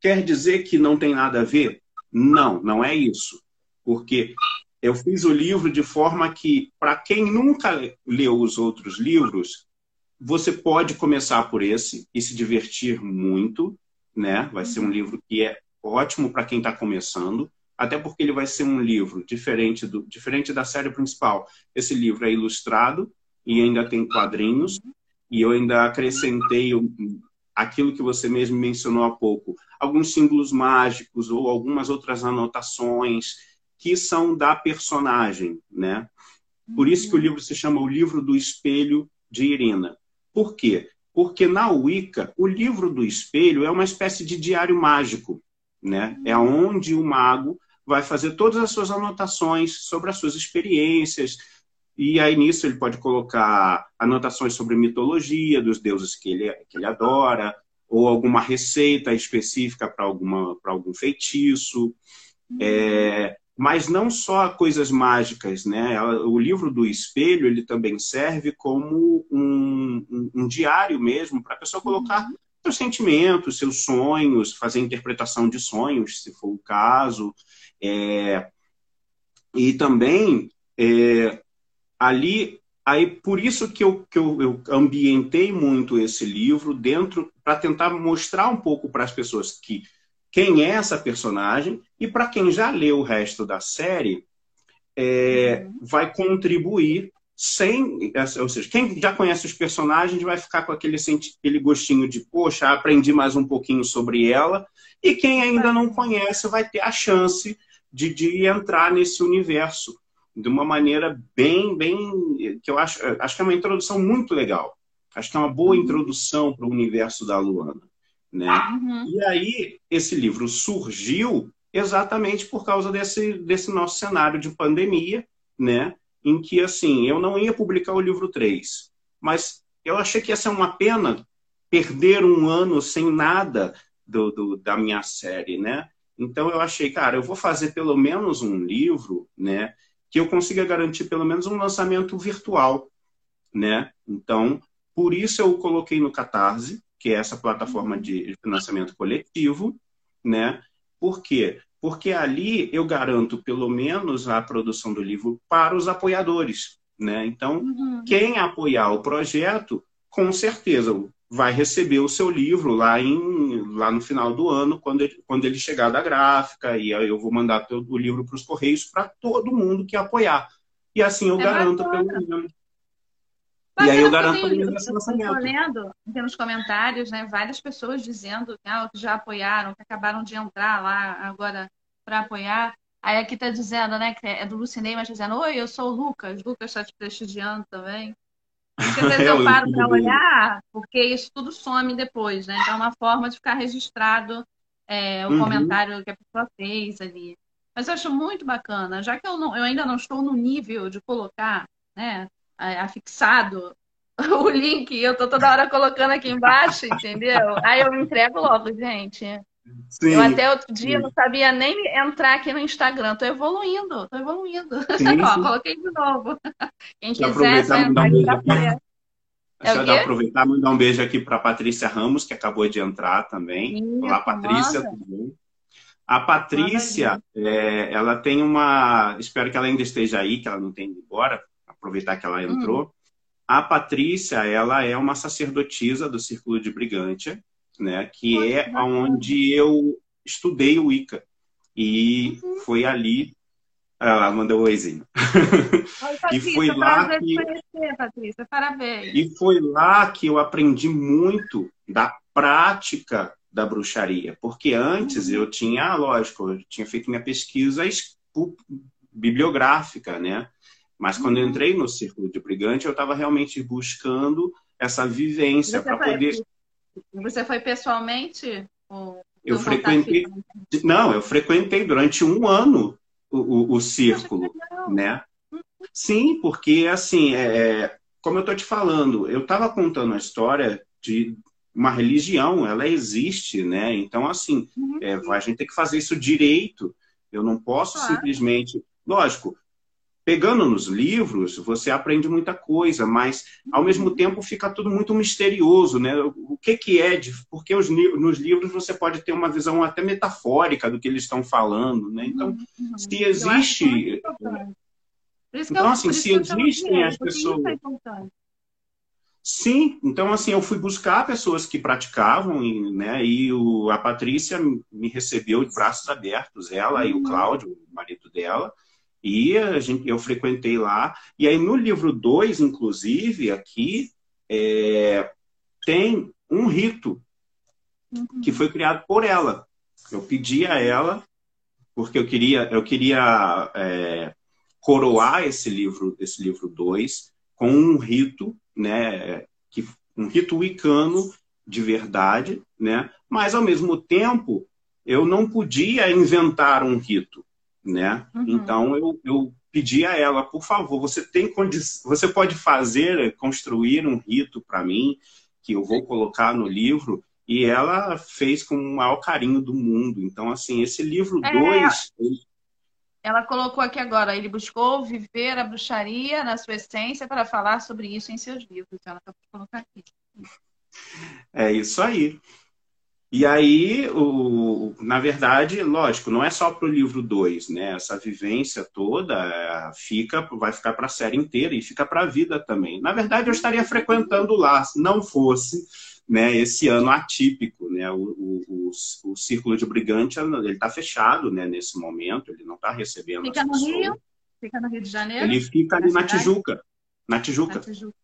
B: Quer dizer que não tem nada a ver? Não, não é isso. Porque eu fiz o livro de forma que, para quem nunca leu os outros livros, você pode começar por esse e se divertir muito, né? Vai ser um uhum. livro que é ótimo para quem está começando, até porque ele vai ser um livro diferente do diferente da série principal. Esse livro é ilustrado e ainda tem quadrinhos e eu ainda acrescentei aquilo que você mesmo mencionou há pouco, alguns símbolos mágicos ou algumas outras anotações que são da personagem, né? Por isso que o uhum. livro se chama O Livro do Espelho de Irina. Por quê? Porque na Wicca, o livro do espelho é uma espécie de diário mágico, né? É onde o mago vai fazer todas as suas anotações sobre as suas experiências, e aí nisso ele pode colocar anotações sobre mitologia dos deuses que ele, que ele adora, ou alguma receita específica para algum feitiço. É, mas não só coisas mágicas, né? O livro do espelho ele também serve como um, um, um diário mesmo para a pessoa colocar uhum. seus sentimentos, seus sonhos, fazer interpretação de sonhos, se for o caso, é... e também é... ali aí por isso que eu, que eu, eu ambientei muito esse livro dentro para tentar mostrar um pouco para as pessoas que quem é essa personagem e para quem já leu o resto da série é, uhum. vai contribuir sem, ou seja, quem já conhece os personagens vai ficar com aquele, aquele gostinho de poxa, aprendi mais um pouquinho sobre ela e quem ainda não conhece vai ter a chance de, de entrar nesse universo de uma maneira bem, bem que eu acho, acho que é uma introdução muito legal. Acho que é uma boa uhum. introdução para o universo da Luana. Né? Uhum. E aí, esse livro surgiu exatamente por causa desse, desse nosso cenário de pandemia, né? em que, assim, eu não ia publicar o livro 3, mas eu achei que ia ser uma pena perder um ano sem nada do, do, da minha série, né? Então eu achei, cara, eu vou fazer pelo menos um livro, né? Que eu consiga garantir pelo menos um lançamento virtual, né? Então, por isso eu coloquei no Catarse, que é essa plataforma de financiamento coletivo, né? Por quê? Porque ali eu garanto pelo menos a produção do livro para os apoiadores, né? Então, uhum. quem apoiar o projeto, com certeza, vai receber o seu livro lá, em, lá no final do ano, quando ele, quando ele chegar da gráfica, e aí eu vou mandar todo o livro para os Correios para todo mundo que apoiar. E assim eu é garanto bacana. pelo menos.
A: E aí eu garanto menos esse lançamento. Estou lendo nos comentários, né, várias pessoas dizendo ah, que já apoiaram, que acabaram de entrar lá agora para apoiar. Aí aqui está dizendo, né, que é do Lucinei, mas dizendo, oi, eu sou o Lucas. Lucas está te prestigiando também. Porque às vezes [laughs] eu paro para olhar, porque isso tudo some depois, né? Então é uma forma de ficar registrado é, o uhum. comentário que a pessoa fez ali. Mas eu acho muito bacana, já que eu, não, eu ainda não estou no nível de colocar, né, afixado [laughs] o link, eu tô toda hora colocando aqui embaixo, entendeu? Aí eu entrego logo, gente. Sim, eu até outro dia sim. não sabia nem entrar aqui no Instagram. Tô evoluindo, tô evoluindo. [laughs] Sim, Ó, coloquei de novo. Quem quiser,
B: aproveitar, mandar um beijo aqui. É Deixa eu aproveitar e mandar um beijo aqui para Patrícia Ramos, que acabou de entrar também. Olá, Patrícia, tudo bem? A Patrícia, é, ela tem uma. Espero que ela ainda esteja aí, que ela não tenha ido embora, aproveitar que ela entrou. Hum. A Patrícia, ela é uma sacerdotisa do Círculo de Brigante né? Que é onde eu estudei o Ica. E uhum. foi ali. Ela mandou o [laughs] oizinho. e foi lá que. Conhecer, Patrícia. Parabéns. E foi lá que eu aprendi muito da prática da bruxaria. Porque antes uhum. eu tinha, lógico, eu tinha feito minha pesquisa bibliográfica, né? Mas quando eu entrei no Círculo de Brigante, eu estava realmente buscando essa vivência para poder.
A: Você foi pessoalmente? Ou
B: eu frequentei. Não, eu frequentei durante um ano o, o, o círculo, né? Sim, porque assim, é, é como eu estou te falando, eu estava contando a história de uma religião, ela existe, né? Então, assim, uhum. é, a gente tem que fazer isso direito. Eu não posso claro. simplesmente. Lógico, pegando nos livros, você aprende muita coisa, mas ao mesmo tempo fica tudo muito misterioso, né? O que que é de, porque os, nos livros você pode ter uma visão até metafórica do que eles estão falando, né? Então, uhum. se existe então assim, se existem as pessoas é Sim, então assim, eu fui buscar pessoas que praticavam, né? E o, a Patrícia me recebeu de braços abertos, ela uhum. e o uhum. Cláudio, o marido dela. E gente, eu frequentei lá. E aí no livro 2, inclusive, aqui, é, tem um rito uhum. que foi criado por ela. Eu pedi a ela, porque eu queria, eu queria é, coroar esse livro, esse livro 2, com um rito, né, que, um rito wicano de verdade, né? Mas ao mesmo tempo eu não podia inventar um rito né? Uhum. Então eu, eu pedi a ela, por favor, você tem você pode fazer, construir um rito para mim que eu vou colocar no livro e ela fez com o maior carinho do mundo. Então assim, esse livro 2 é...
A: Ela colocou aqui agora, ele buscou viver a bruxaria na sua essência para falar sobre isso em seus livros. Ela acabou de colocar aqui.
B: É isso aí. E aí, o, na verdade, lógico, não é só para o livro 2, né? Essa vivência toda é, fica, vai ficar para a série inteira e fica para a vida também. Na verdade, eu estaria frequentando lá, se não fosse né, esse ano atípico, né? O, o, o, o Círculo de Brigante ele está fechado né, nesse momento, ele não está recebendo
A: Fica no pessoas. Rio? Fica no Rio de Janeiro?
B: Ele fica ali na, na Tijuca. Na Tijuca. Na Tijuca.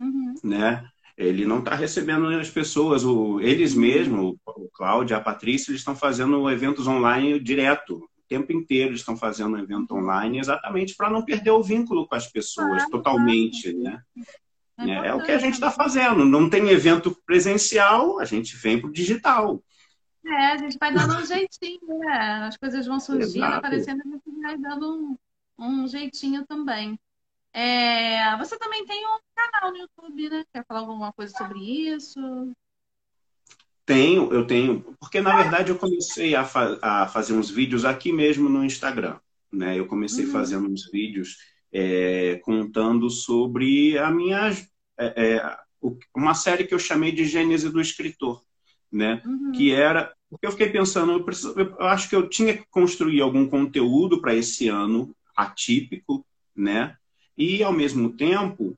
B: Uhum. Né? Ele não está recebendo as pessoas. O, eles mesmos, o Cláudio, a Patrícia, eles estão fazendo eventos online direto. O tempo inteiro eles estão fazendo evento online exatamente para não perder o vínculo com as pessoas totalmente, né? É, é, o que a gente está fazendo. Não tem evento presencial, a gente vem para o digital.
A: É, a gente vai dando um jeitinho, né? As coisas vão surgindo, Exato. aparecendo, a gente vai dando um, um jeitinho também. É, você também tem um canal no YouTube, né? Quer falar alguma coisa sobre isso?
B: Tenho, eu tenho. Porque, na verdade, eu comecei a, fa a fazer uns vídeos aqui mesmo no Instagram. Né? Eu comecei uhum. fazendo uns vídeos é, contando sobre a minha. É, é, uma série que eu chamei de Gênese do Escritor. Né? Uhum. Que era. Porque eu fiquei pensando, eu, preciso, eu acho que eu tinha que construir algum conteúdo para esse ano atípico, né? E, ao mesmo tempo,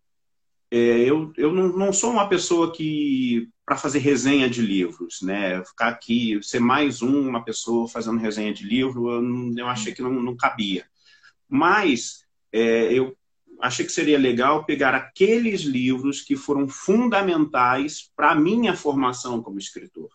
B: é, eu, eu não, não, sou uma pessoa que para fazer resenha de livros, né? Ficar aqui, ser mais um, uma pessoa fazendo resenha de livro, eu, eu achei que não, não cabia. Mas é, eu achei que seria legal pegar aqueles livros que foram fundamentais para a minha formação como escritor.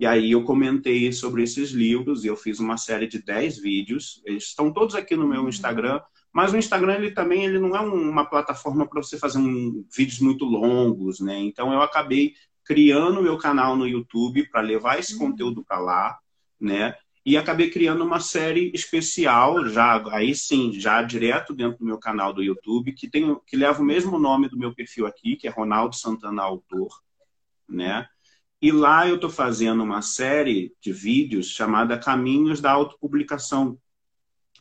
B: E aí eu comentei sobre esses livros e eu fiz uma série de 10 vídeos. Eles estão todos aqui no meu Instagram, mas o Instagram ele também ele não é uma plataforma para você fazer um, vídeos muito longos, né? Então eu acabei criando meu canal no YouTube para levar esse uhum. conteúdo para lá, né? E acabei criando uma série especial, já aí sim, já direto dentro do meu canal do YouTube, que tem que leva o mesmo nome do meu perfil aqui, que é Ronaldo Santana Autor, né? E lá eu estou fazendo uma série de vídeos chamada Caminhos da Autopublicação,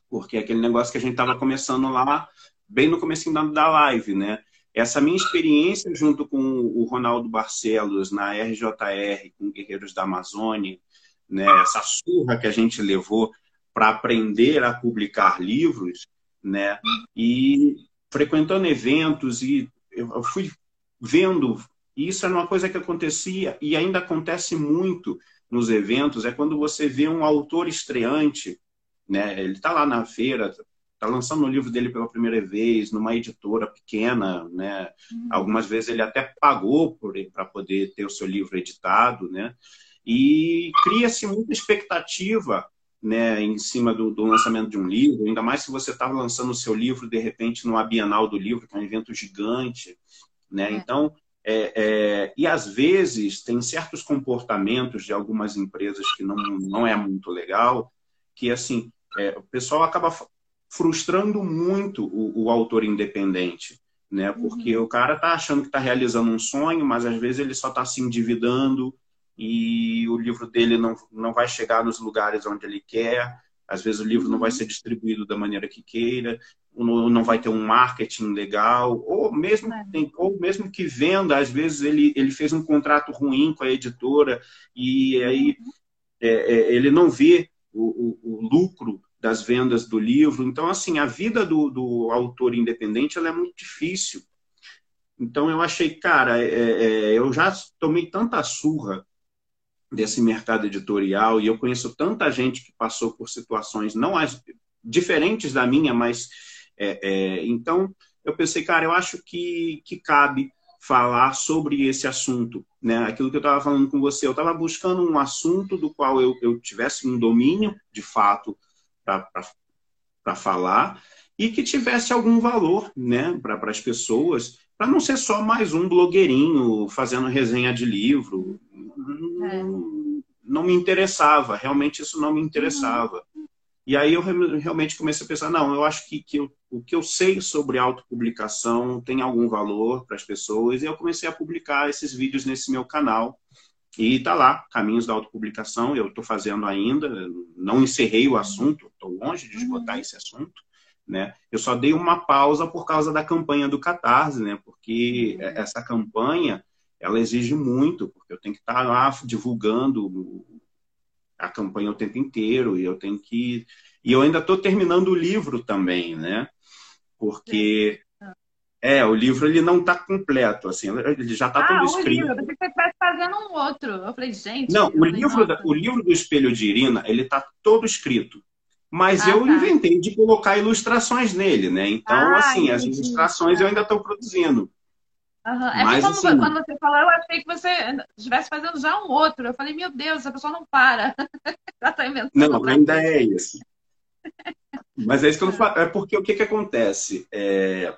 B: porque é aquele negócio que a gente estava começando lá, bem no começo da live, né? Essa minha experiência junto com o Ronaldo Barcelos na RJR, com Guerreiros da Amazônia, né, essa surra que a gente levou para aprender a publicar livros, né, e frequentando eventos e eu fui vendo, isso era uma coisa que acontecia e ainda acontece muito nos eventos, é quando você vê um autor estreante, né, ele está lá na feira, está lançando o livro dele pela primeira vez numa editora pequena, né? Uhum. Algumas vezes ele até pagou para poder ter o seu livro editado, né? E cria-se muita expectativa, né, em cima do, do, lançamento de um livro, ainda mais se você estava lançando o seu livro de repente no Bienal do Livro, que é um evento gigante, né? É. Então é, é, e às vezes tem certos comportamentos de algumas empresas que não, não é muito legal, que assim é, o pessoal acaba frustrando muito o, o autor independente, né? Porque uhum. o cara tá achando que está realizando um sonho, mas às vezes ele só está se endividando e o livro dele não, não vai chegar nos lugares onde ele quer. Às vezes o livro não vai uhum. ser distribuído da maneira que queira, não, não vai ter um marketing legal, ou mesmo, é. ou mesmo que venda, às vezes ele, ele fez um contrato ruim com a editora e aí uhum. é, é, ele não vê o, o, o lucro das vendas do livro. Então, assim, a vida do, do autor independente ela é muito difícil. Então, eu achei, cara, é, é, eu já tomei tanta surra desse mercado editorial e eu conheço tanta gente que passou por situações não as diferentes da minha, mas é, é então eu pensei, cara, eu acho que, que cabe falar sobre esse assunto, né? Aquilo que eu estava falando com você, eu estava buscando um assunto do qual eu, eu tivesse um domínio, de fato, para falar e que tivesse algum valor né, para as pessoas, para não ser só mais um blogueirinho fazendo resenha de livro. É. Não, não, me interessava, realmente isso não me interessava. Uhum. E aí eu realmente comecei a pensar, não, eu acho que, que eu, o que eu sei sobre autopublicação tem algum valor para as pessoas, e eu comecei a publicar esses vídeos nesse meu canal. E está lá, Caminhos da Autopublicação, eu estou fazendo ainda, não encerrei o assunto, estou longe de esgotar uhum. esse assunto. Né? Eu só dei uma pausa por causa da campanha do Catarse, né? porque uhum. essa campanha ela exige muito, porque eu tenho que estar tá lá divulgando a campanha o tempo inteiro, e eu tenho que. E eu ainda estou terminando o livro também, né? Porque é, o livro ele não está completo, assim, ele já está ah, todo escrito. Livro, eu
A: pensei que você estivesse fazendo um outro. Eu falei, gente.
B: Não, o livro, da, o livro do Espelho de Irina, ele está todo escrito. Mas ah, eu tá. inventei de colocar ilustrações nele, né? Então, ah, assim, as ilustrações eu ainda estou produzindo.
A: Uhum. É Mas, como assim, quando você falou, eu achei que você estivesse fazendo já um outro. Eu falei, meu Deus, essa pessoa não para. [laughs] já está inventando.
B: Não, ainda é isso. Mas é isso que eu não [laughs] falo. É porque o que, que acontece? É,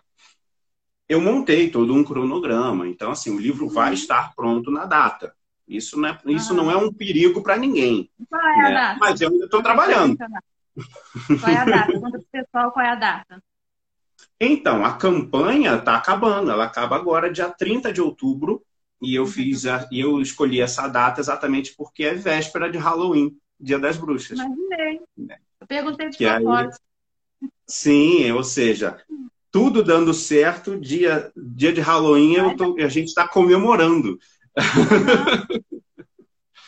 B: eu montei todo um cronograma. Então, assim, o livro vai uhum. estar pronto na data. Isso não é, isso não é um perigo para ninguém.
A: Qual é né? a data?
B: Mas eu ainda estou trabalhando.
A: Qual é a data? Conta para pessoal qual é a data.
B: Então, a campanha está acabando. Ela acaba agora, dia 30 de outubro. E eu uhum. fiz a, eu escolhi essa data exatamente porque é véspera de Halloween, Dia das Bruxas.
A: Imaginei. Né? Eu perguntei de propósito.
B: Sim, ou seja, tudo dando certo, dia, dia de Halloween tô, a gente está comemorando. [laughs]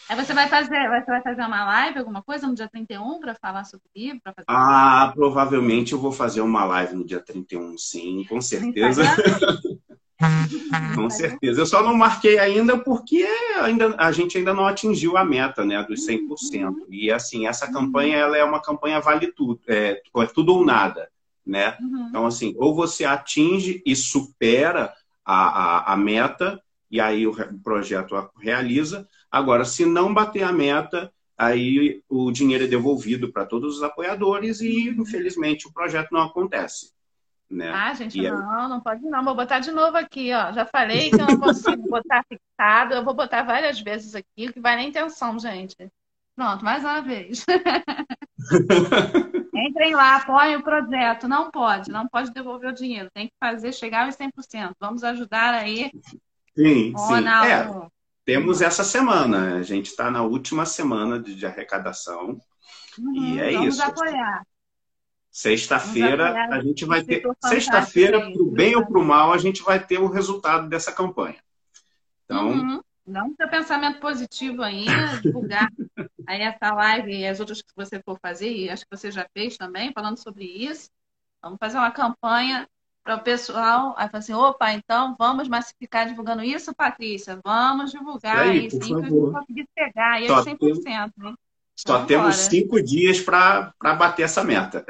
A: Aí você vai fazer, você vai fazer uma live, alguma coisa no dia 31 para falar sobre o livro? Fazer...
B: Ah, provavelmente eu vou fazer uma live no dia 31, sim, com certeza. [laughs] Com certeza. Eu só não marquei ainda porque ainda, a gente ainda não atingiu a meta né, dos 100%. E assim, essa campanha ela é uma campanha vale tudo, é, é tudo ou nada. Né? Uhum. Então, assim, ou você atinge e supera a, a, a meta, e aí o, o projeto realiza. Agora, se não bater a meta, aí o dinheiro é devolvido para todos os apoiadores e, infelizmente, o projeto não acontece. Né?
A: Ah, gente, e não, não pode não. Vou botar de novo aqui, ó. Já falei que eu não consigo botar fixado. Eu vou botar várias vezes aqui, o que vai na intenção, gente. Pronto, mais uma vez. [laughs] Entrem lá, apoiem o projeto. Não pode, não pode devolver o dinheiro. Tem que fazer chegar aos 100%. Vamos ajudar aí.
B: Sim, sim. É, temos essa semana. A gente está na última semana de, de arrecadação. Uhum, e é
A: vamos
B: isso.
A: Vamos apoiar.
B: Sexta-feira a gente vai ter. Sexta-feira, para o bem ou para o mal, a gente vai ter o resultado dessa campanha. Então. Uhum.
A: Não ter pensamento positivo ainda, divulgar [laughs] aí essa live e as outras que você for fazer, e acho que você já fez também, falando sobre isso. Vamos fazer uma campanha para o pessoal. Aí fala assim: opa, então vamos massificar divulgando isso, Patrícia. Vamos divulgar aí, sim, para a gente conseguir pegar aí Só 100%. Tem... Hein?
B: Só temos cinco dias para bater essa meta.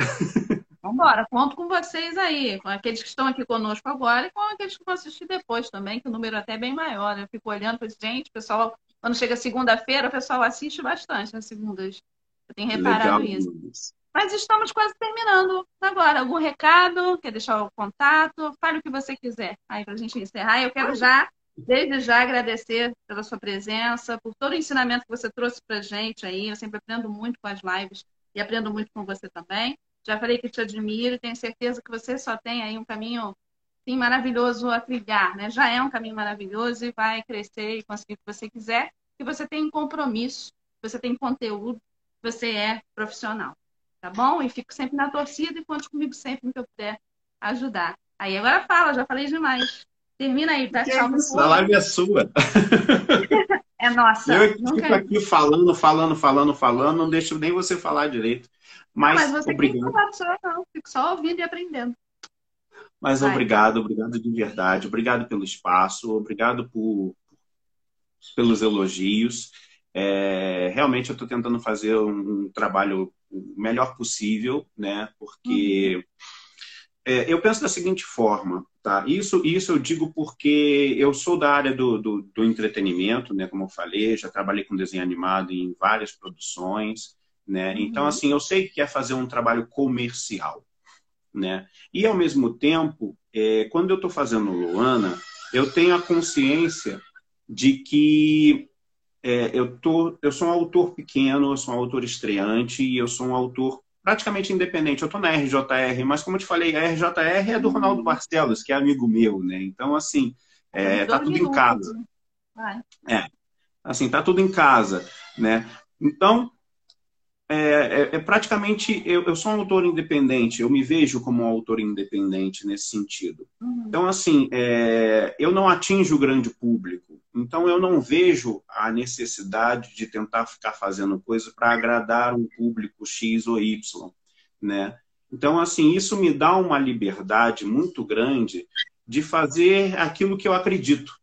A: Vamos embora, conto com vocês aí, com aqueles que estão aqui conosco agora e com aqueles que vão assistir depois também, que o número é até é bem maior. Eu fico olhando para gente, pessoal, quando chega segunda-feira, o pessoal assiste bastante nas segundas. Eu tenho reparado Legal. isso. Mas estamos quase terminando agora. Algum recado? Quer deixar o contato? Fale o que você quiser. Aí, para a gente encerrar, eu quero já Desde já agradecer pela sua presença, por todo o ensinamento que você trouxe para gente aí. Eu sempre aprendo muito com as lives e aprendo muito com você também. Já falei que te admiro e tenho certeza que você só tem aí um caminho sim, maravilhoso a trilhar, né? Já é um caminho maravilhoso e vai crescer e conseguir o que você quiser. Que você tem compromisso, você tem conteúdo, você é profissional, tá bom? E fico sempre na torcida e conte comigo sempre no que eu puder ajudar. Aí agora fala, já falei demais. Termina aí, tá? Tchau.
B: Isso, a live é sua. [laughs]
A: É nossa.
B: Eu fico aqui falando, falando, falando, falando, não deixo nem você falar direito. Mas, não,
A: mas você
B: obrigado.
A: Falar só, não. Fico só ouvindo e aprendendo.
B: Mas Vai. obrigado, obrigado de verdade. Obrigado pelo espaço, obrigado por, pelos elogios. É, realmente eu estou tentando fazer um, um, trabalho o melhor possível, né? Porque uhum. é, eu penso da seguinte forma: Tá? Isso, isso eu digo porque eu sou da área do, do, do, entretenimento, né? Como eu falei, já trabalhei com desenho animado em várias produções, né? Uhum. Então, assim, eu sei que é fazer um trabalho comercial, né? E, ao mesmo tempo, é, quando eu estou fazendo Luana, eu tenho a consciência de que é, eu, tô, eu sou um autor pequeno, eu sou um autor estreante e eu sou um autor praticamente independente. Eu estou na RJR, mas como eu te falei, a RJR é do uhum. Ronaldo Barcelos, que é amigo meu, né? Então, assim, é, tá tudo em casa. É, assim, tá tudo em casa, né? Então, é, é, é praticamente, eu, eu, sou um autor independente, eu me vejo como um autor independente nesse sentido. Uhum. Então, assim, é, eu não atinjo o grande público, então eu não vejo a necessidade de tentar ficar fazendo coisa para agradar um público X ou Y, né? Então, assim, isso me dá uma liberdade muito grande de fazer aquilo que eu acredito,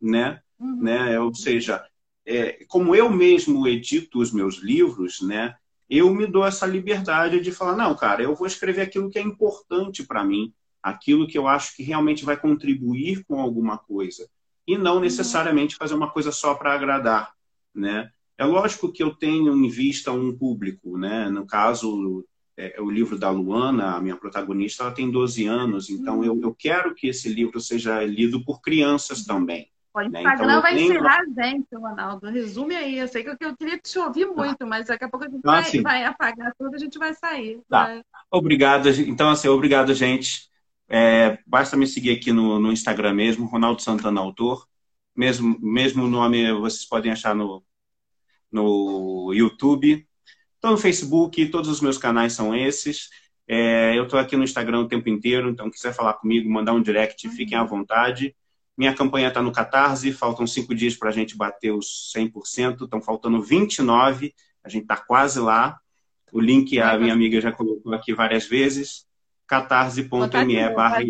B: né? Uhum. né? Ou seja, é, como eu mesmo edito os meus livros, né? Eu me dou essa liberdade de falar, não, cara, eu vou escrever aquilo que é importante para mim, aquilo que eu acho que realmente vai contribuir com alguma coisa e não uhum. necessariamente fazer uma coisa só para agradar, né? É lógico que eu tenho em vista um público, né? No caso, é, o livro da Luana, a minha protagonista, ela tem 12 anos, então uhum. eu, eu quero que esse livro seja lido por crianças também.
A: O né? Instagram então, vai tenho... encerrar a gente, Ronaldo. Resume aí. Eu sei que eu, queria te ouvir tá. muito, mas daqui a pouco a gente ah, vai, vai, apagar tudo, a gente vai sair.
B: Tá. Vai... Obrigado. Então, assim, obrigado, gente. É, basta me seguir aqui no, no, Instagram mesmo, Ronaldo Santana Autor. Mesmo, mesmo nome vocês podem achar no, no YouTube. Estou no Facebook, todos os meus canais são esses. É, eu estou aqui no Instagram o tempo inteiro, então quiser falar comigo, mandar um direct, fiquem à vontade. Minha campanha está no Catarse, faltam cinco dias para a gente bater os 100%, estão faltando 29, a gente está quase lá. O link a minha amiga já colocou aqui várias vezes catarse.me barra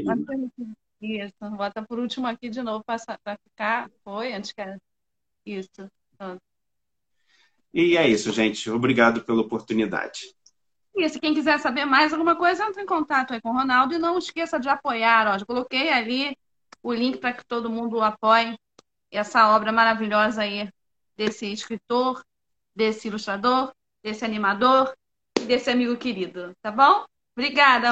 A: Isso, bota por último aqui de novo para ficar. Foi, antes que. Isso.
B: E é isso, gente. Obrigado pela oportunidade.
A: Isso, quem quiser saber mais alguma coisa, entre em contato aí com o Ronaldo e não esqueça de apoiar. Ó, já coloquei ali o link para que todo mundo apoie essa obra maravilhosa aí desse escritor, desse ilustrador, desse animador e desse amigo querido, tá bom? Obrigada.